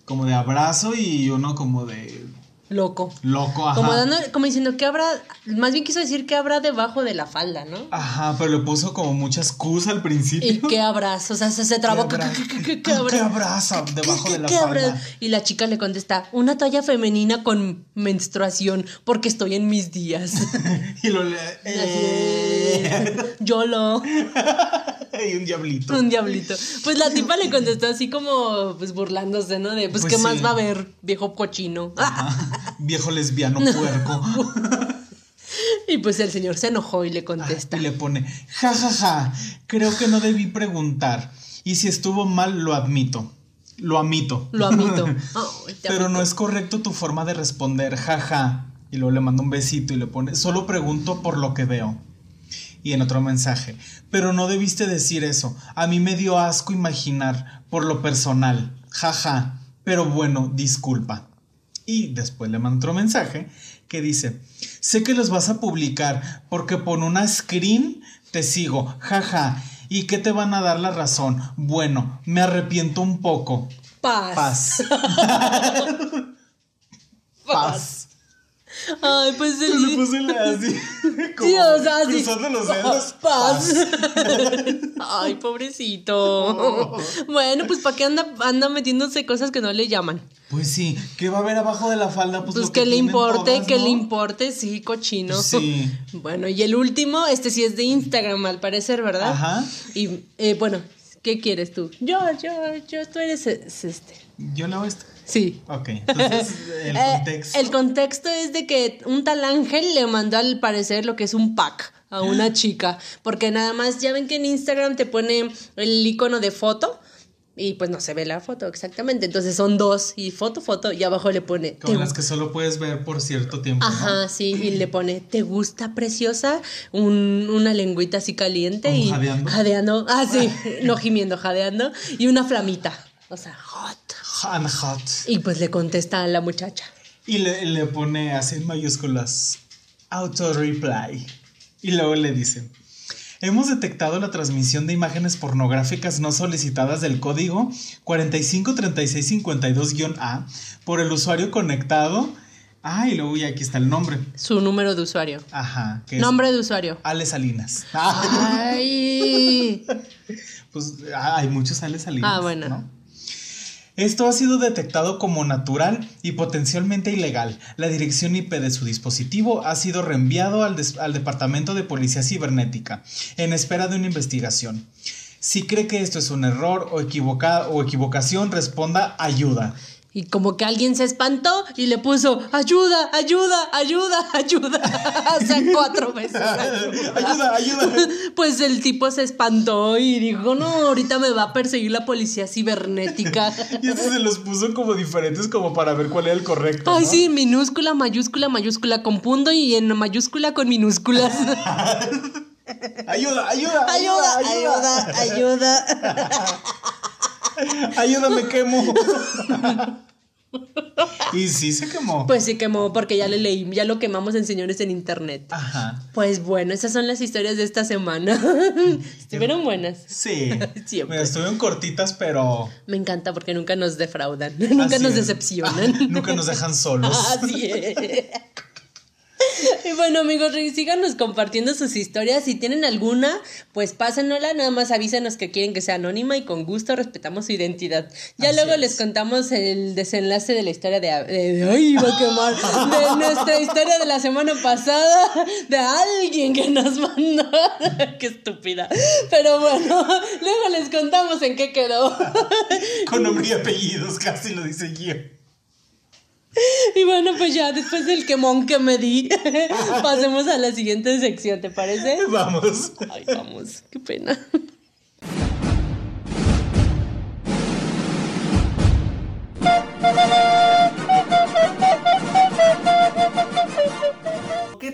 Speaker 1: como de abrazo y uno como de
Speaker 2: Loco.
Speaker 1: loco, ajá.
Speaker 2: Como dando, como diciendo que habrá, más bien quiso decir que habrá debajo de la falda, ¿no?
Speaker 1: Ajá, pero le puso como muchas Qs al principio.
Speaker 2: Y qué abrazo, o sea, se, se trabó.
Speaker 1: ¿Qué
Speaker 2: ¿Qué,
Speaker 1: abra-
Speaker 2: qué- qué- qué- qué
Speaker 1: qué
Speaker 2: abra-
Speaker 1: abraza debajo de la falda?
Speaker 2: Y la chica le contesta, una toalla femenina con menstruación, porque estoy en mis días.
Speaker 1: Y lo le eh,
Speaker 2: Yo lo.
Speaker 1: y un diablito.
Speaker 2: Un diablito. Pues la tipa le contestó así como, pues burlándose, ¿no? De, pues,
Speaker 1: Pues
Speaker 2: ¿qué más va a haber, viejo cochino?
Speaker 1: Ajá. Viejo lesbiano puerco.
Speaker 2: Y pues el señor se enojó y le contesta.
Speaker 1: Y le pone, ja, ja, ja, creo que no debí preguntar. Y si estuvo mal, lo admito. Lo admito.
Speaker 2: Lo te
Speaker 1: Pero no es correcto tu forma de responder, jaja. Y luego le manda un besito y le pone, solo pregunto por lo que veo. Y en otro mensaje, pero no debiste decir eso. A mí me dio asco imaginar por lo personal, jaja. Pero bueno, disculpa. Y después le manda otro mensaje que dice, sé que los vas a publicar porque por una screen te sigo, jaja. ¿Y qué te van a dar la razón? Bueno, me arrepiento un poco.
Speaker 2: Paz.
Speaker 1: Paz. Paz.
Speaker 2: Ay, pues
Speaker 1: Le
Speaker 2: el...
Speaker 1: puse la así. Como
Speaker 2: Sí, o sea, así.
Speaker 1: cruzando los dedos.
Speaker 2: Paz. Ay, pobrecito. Bueno, pues ¿para qué anda, anda metiéndose cosas que no le llaman?
Speaker 1: Pues sí, ¿qué va a haber abajo de la falda? Pues,
Speaker 2: Pues,
Speaker 1: lo
Speaker 2: que, le importe,
Speaker 1: todas,
Speaker 2: que
Speaker 1: ¿no?
Speaker 2: le importe, sí, cochino.
Speaker 1: Sí.
Speaker 2: Bueno, y el último, este sí es de Instagram, al parecer, ¿verdad?
Speaker 1: Ajá.
Speaker 2: Y eh, bueno, ¿qué quieres tú? Yo, yo, yo, tú eres es- este.
Speaker 1: Yo leo esto.
Speaker 2: Sí.
Speaker 1: Ok, entonces el
Speaker 2: Eh,
Speaker 1: contexto.
Speaker 2: el contexto es de que un tal Ángel le mandó al parecer lo que es un pack a una chica. Porque nada más, ya ven que en Instagram te pone el icono de foto. Y pues no se ve la foto exactamente. Entonces son dos y foto, foto. Y abajo le pone.
Speaker 1: Con
Speaker 2: "¿Te
Speaker 1: las que solo puedes ver por cierto tiempo. ¿no?
Speaker 2: Ajá, sí, y le pone, ¿te gusta preciosa? Un- una lengüita así caliente
Speaker 1: ¿Como
Speaker 2: y
Speaker 1: jadeando?
Speaker 2: jadeando. Ah, sí, no gimiendo, jadeando. Y una flamita. O sea, hot.
Speaker 1: And hot.
Speaker 2: Y pues le contesta a la muchacha.
Speaker 1: Y le, le pone así en mayúsculas auto reply. Y luego le dice. Hemos detectado la transmisión de imágenes pornográficas no solicitadas del código 453652-A por el usuario conectado. Ah, y luego ya aquí está el nombre.
Speaker 2: Su número de usuario.
Speaker 1: Ajá. Que
Speaker 2: Nombre de usuario.
Speaker 1: Ale Salinas.
Speaker 2: Ay.
Speaker 1: Pues ah, hay muchos Ale Salinas.
Speaker 2: Ah, bueno.
Speaker 1: ¿no? Esto ha sido detectado como natural y potencialmente ilegal. La dirección IP de su dispositivo ha sido reenviado al, Departamento de Policía Cibernética en espera de una investigación. Si cree que esto es un error o, o equivocación, responda ayuda.
Speaker 2: Y como que alguien se espantó y le puso ayuda, ayuda, ayuda, ayuda. o sea, cuatro veces.
Speaker 1: ayuda, ayuda.
Speaker 2: Pues el tipo se espantó y dijo, no, ahorita me va a perseguir la policía cibernética.
Speaker 1: Y eso se los puso como diferentes como para ver cuál era el correcto.
Speaker 2: Ay,
Speaker 1: ¿no?
Speaker 2: sí, minúscula, mayúscula, mayúscula con punto y en mayúscula con minúsculas.
Speaker 1: Ayuda, ayuda,
Speaker 2: ayuda, ayuda, ayuda.
Speaker 1: Ayuda, me quemo. Y sí se quemó.
Speaker 2: Pues sí quemó porque ya le leí, ya lo quemamos en señores en internet.
Speaker 1: Ajá.
Speaker 2: Pues bueno, esas son las historias de esta semana. Estuvieron buenas.
Speaker 1: Sí.
Speaker 2: Siempre.
Speaker 1: Estuvieron cortitas, pero.
Speaker 2: Me encanta porque nunca nos defraudan, nunca
Speaker 1: así
Speaker 2: nos decepcionan.
Speaker 1: Nunca nos dejan solos.
Speaker 2: Así es. Y bueno, amigos, síganos compartiendo sus historias. Si tienen alguna, pues pásenosla. Nada más avísenos que quieren que sea anónima y con gusto respetamos su identidad. Ya
Speaker 1: Así
Speaker 2: luego
Speaker 1: es.
Speaker 2: les contamos el desenlace de la historia de, de, de- ay, va a quemar. De nuestra historia de la semana pasada. De alguien que nos mandó. Qué estúpida. Pero bueno, luego les contamos en qué quedó.
Speaker 1: Con nombre y apellidos, casi lo dice yo.
Speaker 2: Y bueno, pues ya después del quemón que me di, pasemos a la siguiente sección, ¿te parece?
Speaker 1: Vamos.
Speaker 2: Ay, vamos, qué pena.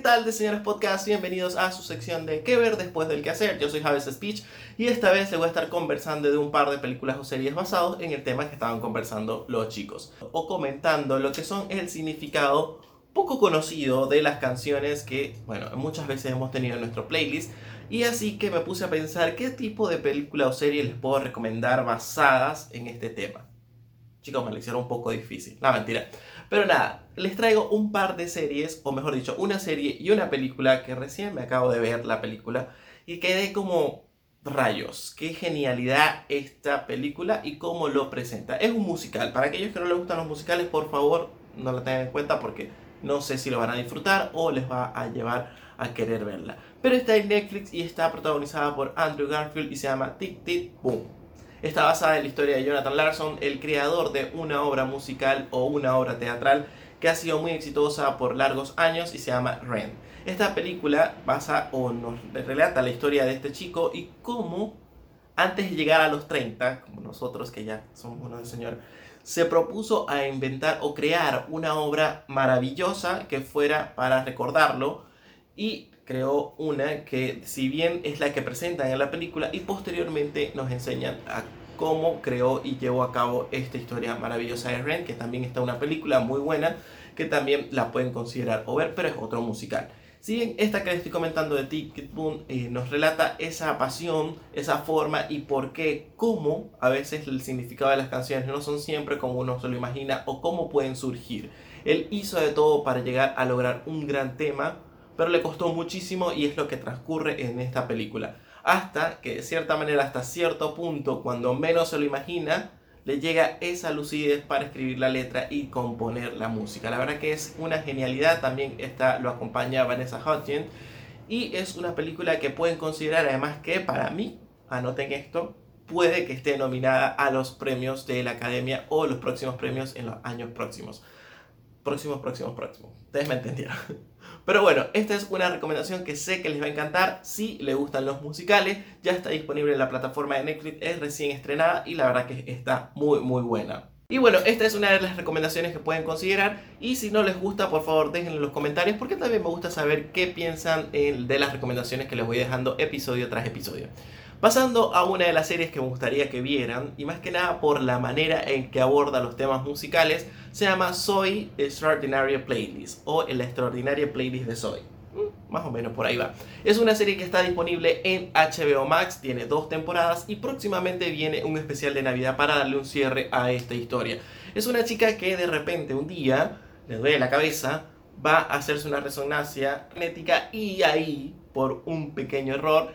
Speaker 6: Tal, de señores podcast? Bienvenidos a su sección de ¿Qué ver después del que hacer? Yo soy Javes Speech y esta vez les voy a estar conversando de un par de películas o series basados en el tema que estaban conversando los chicos o comentando lo que son el significado poco conocido de las canciones que, bueno, muchas veces hemos tenido en nuestro playlist y así que me puse a pensar qué tipo de película o serie les puedo recomendar basadas en este tema. Chicos, me lo hicieron un poco difícil. No, mentira. Pero nada, les traigo un par de series, o mejor dicho, una serie y una película que recién me acabo de ver la película y quedé como rayos. Qué genialidad esta película y cómo lo presenta. Es un musical. Para aquellos que no les gustan los musicales, por favor, no lo tengan en cuenta porque no sé si lo van a disfrutar o les va a llevar a querer verla. Pero está en Netflix y está protagonizada por Andrew Garfield y se llama Tic Tic Boom. Está basada en la historia de Jonathan Larson, el creador de una obra musical o una obra teatral que ha sido muy exitosa por largos años y se llama Rent. Esta película basa o nos relata la historia de este chico y cómo antes de llegar a los 30, como nosotros que ya somos uno del Señor, se propuso a inventar o crear una obra maravillosa que fuera para recordarlo y creó una que si bien es la que presentan en la película y posteriormente nos enseñan a cómo creó y llevó a cabo esta historia maravillosa de Ren, que también está una película muy buena que también la pueden considerar o ver, pero es otro musical. Si bien esta que les estoy comentando de Ticket Boom eh, nos relata esa pasión, esa forma y por qué, cómo a veces el significado de las canciones no son siempre como uno se lo imagina o cómo pueden surgir. Él hizo de todo para llegar a lograr un gran tema, pero le costó muchísimo y es lo que transcurre en esta película. Hasta que de cierta manera, hasta cierto punto, cuando menos se lo imagina, le llega esa lucidez para escribir la letra y componer la música. La verdad que es una genialidad, también esta lo acompaña Vanessa Hudgens y es una película que pueden considerar además que para mí, anoten esto, puede que esté nominada a los premios de la Academia o los próximos premios en los años próximos. Próximos, próximos, próximos. Ustedes me entendieron. Pero bueno, esta es una recomendación que sé que les va a encantar si les gustan los musicales. Ya está disponible en la plataforma de Netflix, es recién estrenada y la verdad que está muy muy buena. Y bueno, esta es una de las recomendaciones que pueden considerar. Y si no les gusta, por favor déjenlo en los comentarios porque también me gusta saber qué piensan de las recomendaciones que les voy dejando episodio tras episodio. Pasando a una de las series que me gustaría que vieran, y más que nada por la manera en que aborda los temas musicales, se llama Soy Extraordinary Playlist o la extraordinaria playlist de Soy. Mm, más o menos por ahí va. Es una serie que está disponible en HBO Max, tiene dos temporadas y próximamente viene un especial de Navidad para darle un cierre a esta historia. Es una chica que de repente un día le duele la cabeza, va a hacerse una resonancia magnética y ahí, por un pequeño error,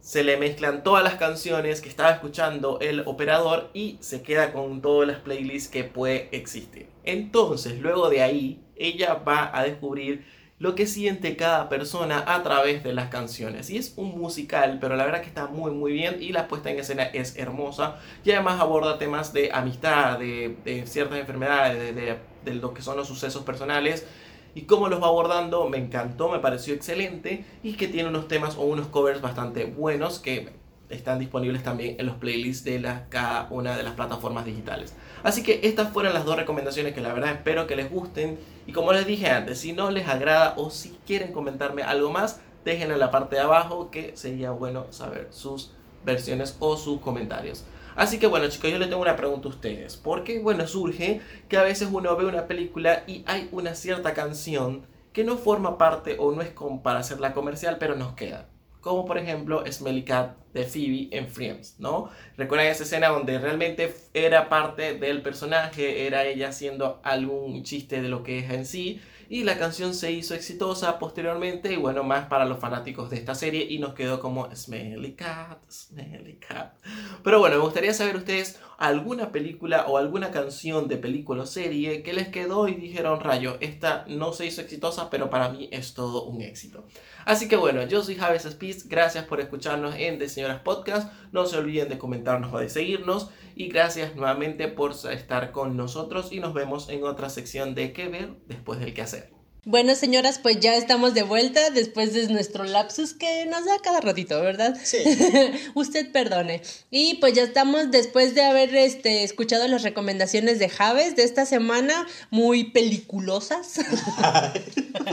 Speaker 6: se le mezclan todas las canciones que estaba escuchando el operador y se queda con todas las playlists que puede existir. Entonces, luego de ahí, ella va a descubrir lo que siente cada persona a través de las canciones. Y es un musical, pero la verdad que está muy muy bien y la puesta en escena es hermosa. Y además aborda temas de amistad, de, ciertas enfermedades, de, de lo que son los sucesos personales y cómo los va abordando me encantó, me pareció excelente y que tiene unos temas o unos covers bastante buenos que están disponibles también en los playlists de cada una de las plataformas digitales. Así que estas fueron las dos recomendaciones que la verdad espero que les gusten y como les dije antes, si no les agrada o si quieren comentarme algo más, déjenlo en la parte de abajo que sería bueno saber sus versiones o sus comentarios. Así que bueno chicos, yo le tengo una pregunta a ustedes. Porque bueno, surge que a veces uno ve una película y hay una cierta canción que no forma parte o no es para hacerla comercial, pero nos queda. Como por ejemplo Smelly Cat de Phoebe en Friends, ¿no? Recuerdan esa escena donde realmente era parte del personaje, era ella haciendo algún chiste de lo que es en sí y la canción se hizo exitosa posteriormente y bueno, más para los fanáticos de esta serie y nos quedó como Smelly Cat, Smelly Cat. Pero bueno, me gustaría saber ustedes alguna película o alguna canción de película o serie que les quedó y dijeron, rayo, esta no se hizo exitosa, pero para mí es todo un éxito. Así que bueno, yo soy Javes Spies, gracias por escucharnos en The Señoras Podcast, no se olviden de comentarnos o de seguirnos y gracias nuevamente por estar con nosotros y nos vemos en otra sección de qué ver después del que hacer.
Speaker 2: Bueno, señoras, pues ya estamos de vuelta después de nuestro lapsus que nos da cada ratito, ¿verdad? Sí. Usted perdone. Y pues ya estamos después de haber este, escuchado las recomendaciones de Javes de esta semana, muy peliculosas,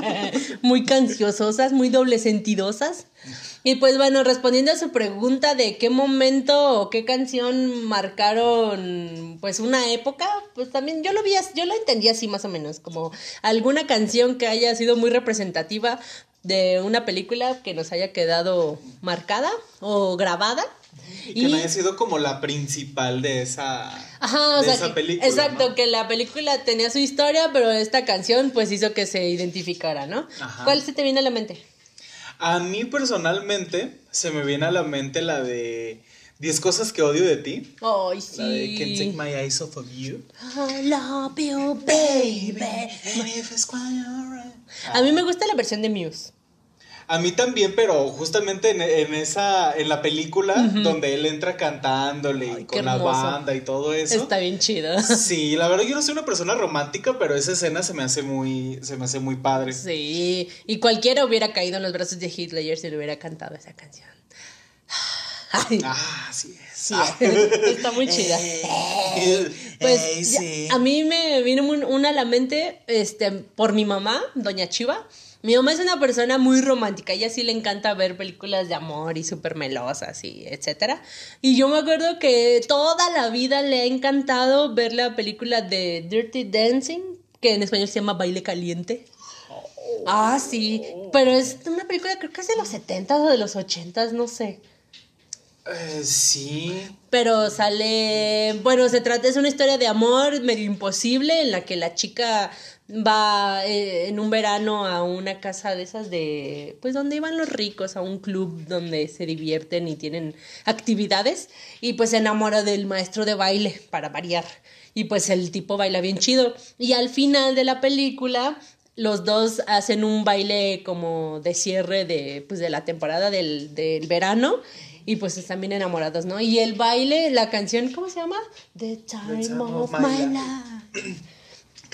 Speaker 2: muy canciososas, muy doble sentidosas. Y pues bueno, respondiendo a su pregunta de qué momento o qué canción marcaron pues una época, pues también yo lo vi, yo lo entendí así más o menos, como alguna canción que haya sido muy representativa de una película que nos haya quedado marcada o grabada.
Speaker 1: Y que no haya sido como la principal de esa,
Speaker 2: Ajá, esa película. Exacto, que la película tenía su historia, pero esta canción pues hizo que se identificara, ¿no? ¿Cuál se te viene a la mente?
Speaker 1: A mí personalmente se me viene a la mente la de 10 cosas que odio de ti.
Speaker 2: Ay, sí.
Speaker 1: La de Can't Take My Eyes Off of You.
Speaker 2: I love you, baby. A mí me gusta la versión de Muse.
Speaker 1: A mí también, pero justamente en, esa, en la película donde él entra cantándole con la banda y todo eso.
Speaker 2: Está bien chido.
Speaker 1: Sí, la verdad yo no soy una persona romántica, pero esa escena se me hace muy, se me hace muy padre.
Speaker 2: Sí, y cualquiera hubiera caído en los brazos de Hitler si le hubiera cantado esa canción.
Speaker 1: Ah, sí es.
Speaker 2: está muy chida. pues a mí me vino una a la mente este, por mi mamá, doña Chiva mi mamá es una persona muy romántica, ella sí le encanta ver películas de amor y súper melosas y etcétera. Y yo me acuerdo que toda la vida le ha encantado ver la película de Dirty Dancing, que en español se llama Baile Caliente. Ah, sí, pero es una película creo que es de los 70 o de los 80, no sé.
Speaker 1: Eh, sí.
Speaker 2: Pero sale, bueno, se trata, es una historia de amor medio imposible en la que la chica va eh, en un verano a una casa de esas de, pues donde iban los ricos, a un club donde se divierten y tienen actividades y pues se enamora del maestro de baile para variar y pues el tipo baila bien chido y al final de la película los dos hacen un baile como de cierre de, pues, de la temporada del, del verano y pues están bien enamorados, ¿no? Y el baile, la canción, ¿cómo se llama? The Time, of, My life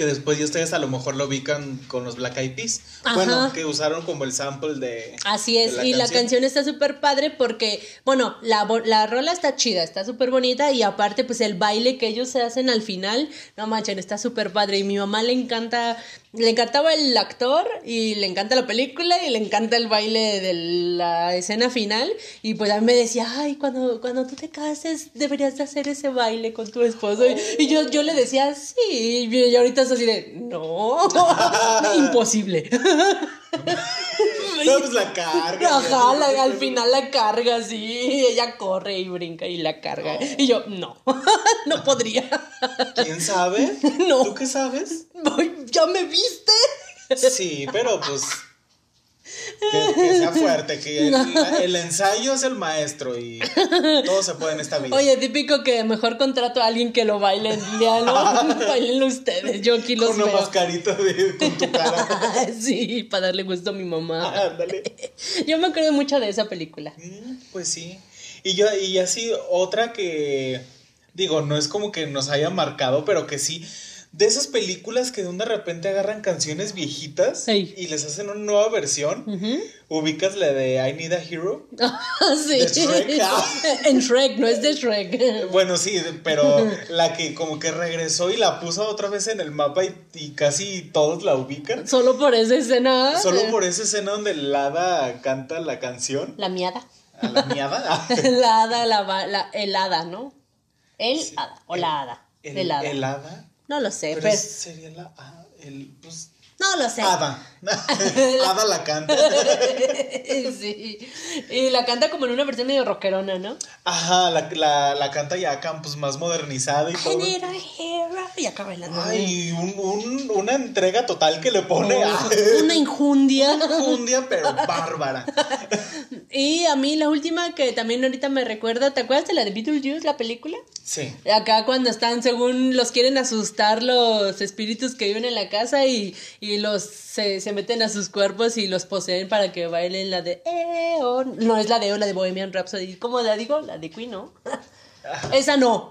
Speaker 1: que después ya ustedes a lo mejor lo ubican con los Black Eyed Peas.
Speaker 2: Ajá.
Speaker 1: Bueno, que usaron como el sample de.
Speaker 2: Así es,
Speaker 1: de
Speaker 2: y la canción está súper padre porque, bueno, la, la rola está chida, está súper bonita y aparte pues el baile que ellos se hacen al final, no manchen, está súper padre y mi mamá le encanta, le encantaba el actor y le encanta la película y le encanta el baile de la escena final. Y pues a mí me decía, ay, cuando, cuando tú te cases deberías de hacer ese baile con tu esposo y, yo, yo le decía, sí, y ahorita es así de, no, imposible.
Speaker 1: No, pues la carga.
Speaker 2: Ajá, la- al final la carga, sí. Ella corre y brinca y la carga. Y yo, no, no podría.
Speaker 1: ¿Quién sabe?
Speaker 2: No.
Speaker 1: ¿Tú qué sabes?
Speaker 2: ¿Ya me viste?
Speaker 1: Sí, pero pues. Que, que sea fuerte, que el, el ensayo es el maestro y todo se puede en esta vida.
Speaker 2: Oye, típico que mejor contrato a alguien que lo baile. No, bailenlo ustedes. Yo aquí los
Speaker 1: Con una mascarita de, con tu cara.
Speaker 2: Sí, para darle gusto a mi mamá.
Speaker 1: Ándale.
Speaker 2: Yo me acuerdo mucho de esa película.
Speaker 1: Mm, Pues sí. Y yo, y así, otra que digo, no es como que nos haya marcado, pero que sí. De esas películas que de repente agarran canciones viejitas y les hacen una nueva versión. Ubicas la de I Need a Hero.
Speaker 2: sí.
Speaker 1: De Shrek. Ah.
Speaker 2: En Shrek, no es de Shrek.
Speaker 1: Bueno, sí, pero la que como que regresó y la puso otra vez en el mapa y, y casi todos la ubican.
Speaker 2: Solo por esa escena.
Speaker 1: Solo por esa escena donde el hada canta la canción.
Speaker 2: La miada.
Speaker 1: A la miada.
Speaker 2: La hada, la, va- la, el hada, ¿no? El hada, o la hada.
Speaker 1: El,
Speaker 2: El, hada.
Speaker 1: el hada.
Speaker 2: No lo sé,
Speaker 1: Pero
Speaker 2: pero.
Speaker 1: sería la. ah, el, pues,
Speaker 2: No lo sé.
Speaker 1: hada. hada la canta.
Speaker 2: sí. Y la canta como en una versión medio rockerona, ¿no?
Speaker 1: Ajá, la, la, la canta ya acá, pues más modernizada y todo.
Speaker 2: Y acá bailando.
Speaker 1: Ay, un, un- una entrega total que le pone a
Speaker 2: Una injundia.
Speaker 1: un día, pero bárbara.
Speaker 2: Y a mí la última que también ahorita me recuerda, ¿te acuerdas de la de Beetlejuice, la película?
Speaker 1: Sí.
Speaker 2: Acá cuando están, según los quieren asustar los espíritus que viven en la casa y, y los se, se meten a sus cuerpos y los poseen para que bailen la de EO. No es la de EO, la de Bohemian Rhapsody. ¿Cómo la digo? La de Queen, ¿no? Esa no.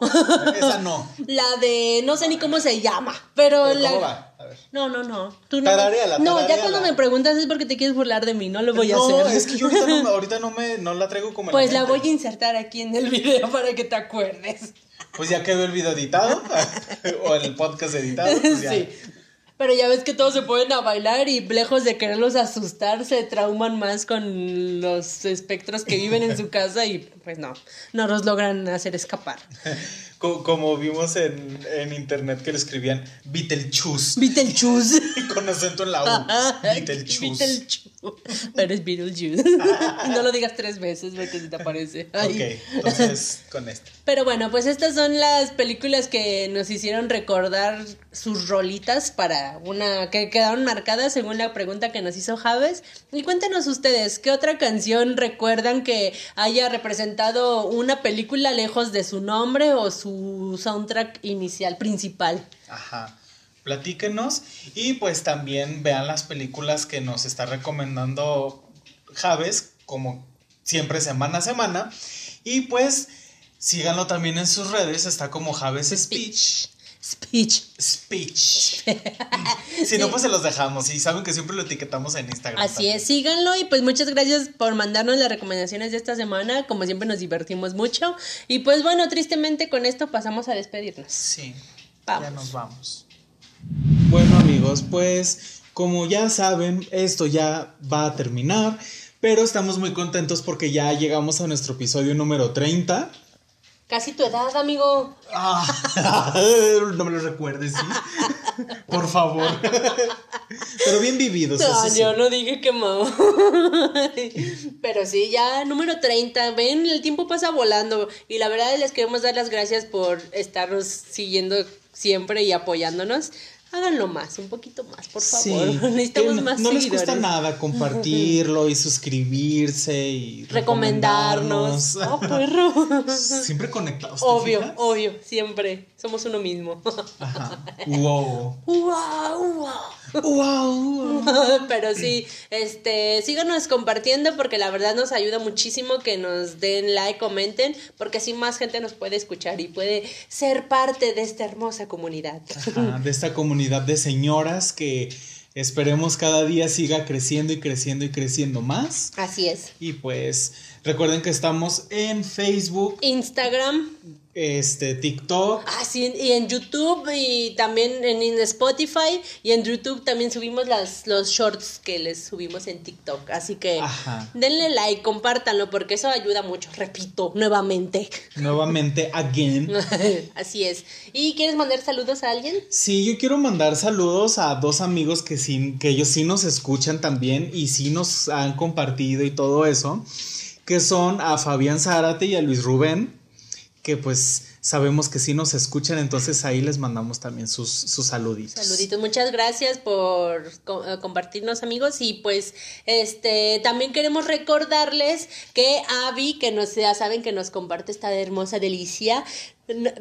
Speaker 1: Esa no.
Speaker 2: la de no sé ni cómo se llama, pero,
Speaker 1: Pero
Speaker 2: la
Speaker 1: ¿Cómo va? A ver.
Speaker 2: No, no, no. Tú no.
Speaker 1: Tararéala,
Speaker 2: no, ya cuando me preguntas es porque te quieres burlar de mí, no lo voy a
Speaker 1: no,
Speaker 2: hacer.
Speaker 1: es que yo ahorita no, ahorita no me no la traigo como
Speaker 2: Pues la voy a insertar aquí en el video para que te acuerdes.
Speaker 1: Pues ya quedó el video editado o el podcast editado, pues ya.
Speaker 2: Sí. Pero ya ves que todos se ponen a bailar y lejos de quererlos asustar, se trauman más con los espectros que viven en su casa y pues no, no los logran hacer escapar.
Speaker 1: Co- Como vimos en, en internet que le escribían Beetlejuice
Speaker 2: Beetlejuice.
Speaker 1: con acento en la U. Beetlejuice.
Speaker 2: Beetlejuice. Pero es Beetlejuice. no lo digas tres veces porque se te aparece. Ay.
Speaker 1: Ok, entonces con esto.
Speaker 2: Pero bueno, pues estas son las películas que nos hicieron recordar sus rolitas para una que quedaron marcadas según la pregunta que nos hizo Javes. Y cuéntenos ustedes, ¿qué otra canción recuerdan que haya representado una película lejos de su nombre o su soundtrack inicial principal?
Speaker 1: Ajá. Platíquenos y pues también vean las películas que nos está recomendando Javes, como siempre semana a semana. Y pues síganlo también en sus redes, está como Javes Speech.
Speaker 2: Speech.
Speaker 1: Speech. si no, pues se los dejamos. Y saben que siempre lo etiquetamos en Instagram.
Speaker 2: Así
Speaker 1: también.
Speaker 2: es, síganlo y pues muchas gracias por mandarnos las recomendaciones de esta semana. Como siempre nos divertimos mucho. Y pues bueno, tristemente con esto pasamos a despedirnos.
Speaker 1: Sí.
Speaker 2: Vamos.
Speaker 1: Ya nos vamos. Bueno amigos, pues como ya saben, esto ya va a terminar, pero estamos muy contentos porque ya llegamos a nuestro episodio número 30.
Speaker 2: Casi tu edad, amigo.
Speaker 1: Ah, no me lo recuerdes, ¿sí? Por favor. Pero bien vividos.
Speaker 2: No,
Speaker 1: eso sí.
Speaker 2: yo no dije que no. Pero sí, ya número 30. Ven, el tiempo pasa volando. Y la verdad les queremos dar las gracias por estarnos siguiendo siempre y apoyándonos. Háganlo más, un poquito más, por favor.
Speaker 1: Sí,
Speaker 2: Necesitamos
Speaker 1: no,
Speaker 2: más
Speaker 1: no les cuesta nada compartirlo y suscribirse y
Speaker 2: Recomendarnos. Oh, perro.
Speaker 1: Siempre conectados. ¿te
Speaker 2: Obvio,
Speaker 1: fijas?
Speaker 2: obvio, siempre. Somos uno mismo.
Speaker 1: Ajá. Wow.
Speaker 2: ¡Wow! wow.
Speaker 1: Wow.
Speaker 2: Pero sí, este, síganos compartiendo porque la verdad nos ayuda muchísimo que nos den like, comenten, porque así más gente nos puede escuchar y puede ser parte de esta hermosa comunidad.
Speaker 1: Ajá, de esta comunidad comunidad de señoras que esperemos cada día siga creciendo y creciendo y creciendo más.
Speaker 2: Así es.
Speaker 1: Y pues recuerden que estamos en Facebook,
Speaker 2: Instagram,
Speaker 1: este, TikTok.
Speaker 2: Ah, sí, y en YouTube y también en, en Spotify y en YouTube también subimos las, los shorts que les subimos en TikTok. Así que
Speaker 1: Ajá.
Speaker 2: denle like, compártanlo porque eso ayuda mucho. Repito, nuevamente.
Speaker 1: Nuevamente, again.
Speaker 2: Así es. ¿Y quieres mandar saludos a alguien?
Speaker 1: Sí, yo quiero mandar saludos a dos amigos que sí, que ellos sí nos escuchan también y sí nos han compartido y todo eso, que son a Fabián Zárate y a Luis Rubén, que pues sabemos que sí nos escuchan, entonces ahí les mandamos también sus, sus saluditos.
Speaker 2: Saluditos, muchas gracias por eh, compartirnos amigos y pues este también queremos recordarles que Avi, que nos ya saben que nos comparte esta hermosa delicia,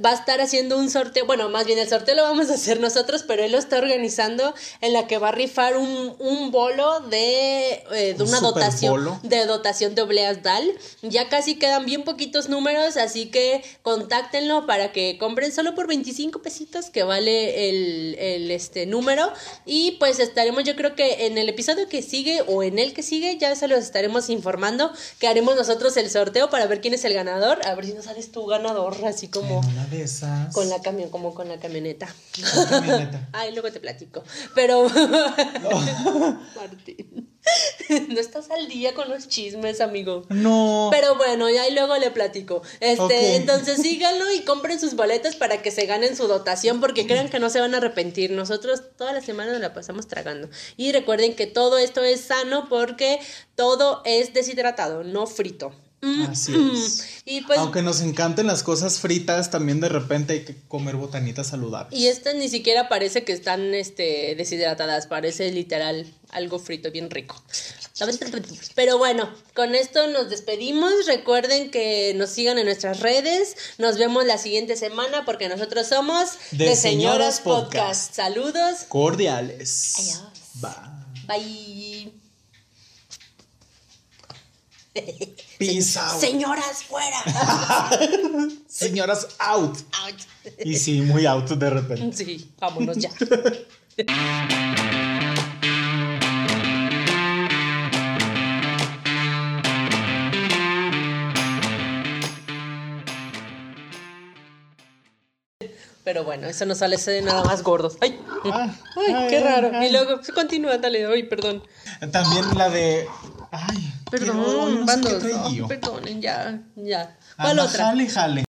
Speaker 2: va a estar haciendo un sorteo, bueno, más bien el sorteo lo vamos a hacer nosotros, pero él lo está organizando en la que va a rifar un, un bolo de, eh, de
Speaker 1: Un
Speaker 2: una dotación
Speaker 1: bolo.
Speaker 2: de dotación de obleas DAL. Ya casi quedan bien poquitos números, así que contáctenlo para que compren solo por 25 pesitos que vale el, el, este número. Y pues estaremos, yo creo que en el episodio que sigue o en el que sigue, ya se los estaremos informando que haremos nosotros el sorteo para ver quién es el ganador. A ver si no sales tú ganador, así como
Speaker 1: En una de esas.
Speaker 2: con la camión, como con la camioneta.
Speaker 1: La camioneta.
Speaker 2: Ay, luego te platico. Pero, Martín, no estás al día con los chismes, amigo.
Speaker 1: No.
Speaker 2: Pero bueno, ya y luego le platico. Este, entonces síganlo y compren sus boletas para que se ganen su dotación, porque crean que no se van a arrepentir. Nosotros toda la semana nos la pasamos tragando. Y recuerden que todo esto es sano porque todo es deshidratado, no frito. Mm,
Speaker 1: Así es.
Speaker 2: Y pues
Speaker 1: Aunque nos encanten las cosas fritas, también de repente hay que comer botanitas saludables.
Speaker 2: Y estas ni siquiera parece que están este, deshidratadas, parece literal algo frito, bien rico. Pero bueno, con esto nos despedimos. Recuerden que nos sigan en nuestras redes. Nos vemos la siguiente semana porque nosotros somos
Speaker 1: De Señoras Podcast.
Speaker 2: Podcast. Saludos.
Speaker 1: Cordiales.
Speaker 2: Adiós.
Speaker 1: Bye.
Speaker 2: Bye.
Speaker 1: Out.
Speaker 2: Señoras fuera.
Speaker 1: Señoras out.
Speaker 2: Out.
Speaker 1: Y sí, muy out de repente.
Speaker 2: Sí, vámonos ya. Pero bueno, eso nos sale de nada más gordos. Ay,
Speaker 1: Ah,
Speaker 2: ay,
Speaker 1: ay,
Speaker 2: qué raro.
Speaker 1: ay.
Speaker 2: Y luego, continúa, dale, ay, perdón.
Speaker 1: También la de. Ay,
Speaker 2: Perdón,
Speaker 1: pero hoy no sé
Speaker 2: van
Speaker 1: qué
Speaker 2: dos.
Speaker 1: traí
Speaker 2: Ay,
Speaker 1: yo.
Speaker 2: perdonen, ya, ya. ¿Cuál otra?
Speaker 1: Jale, jale.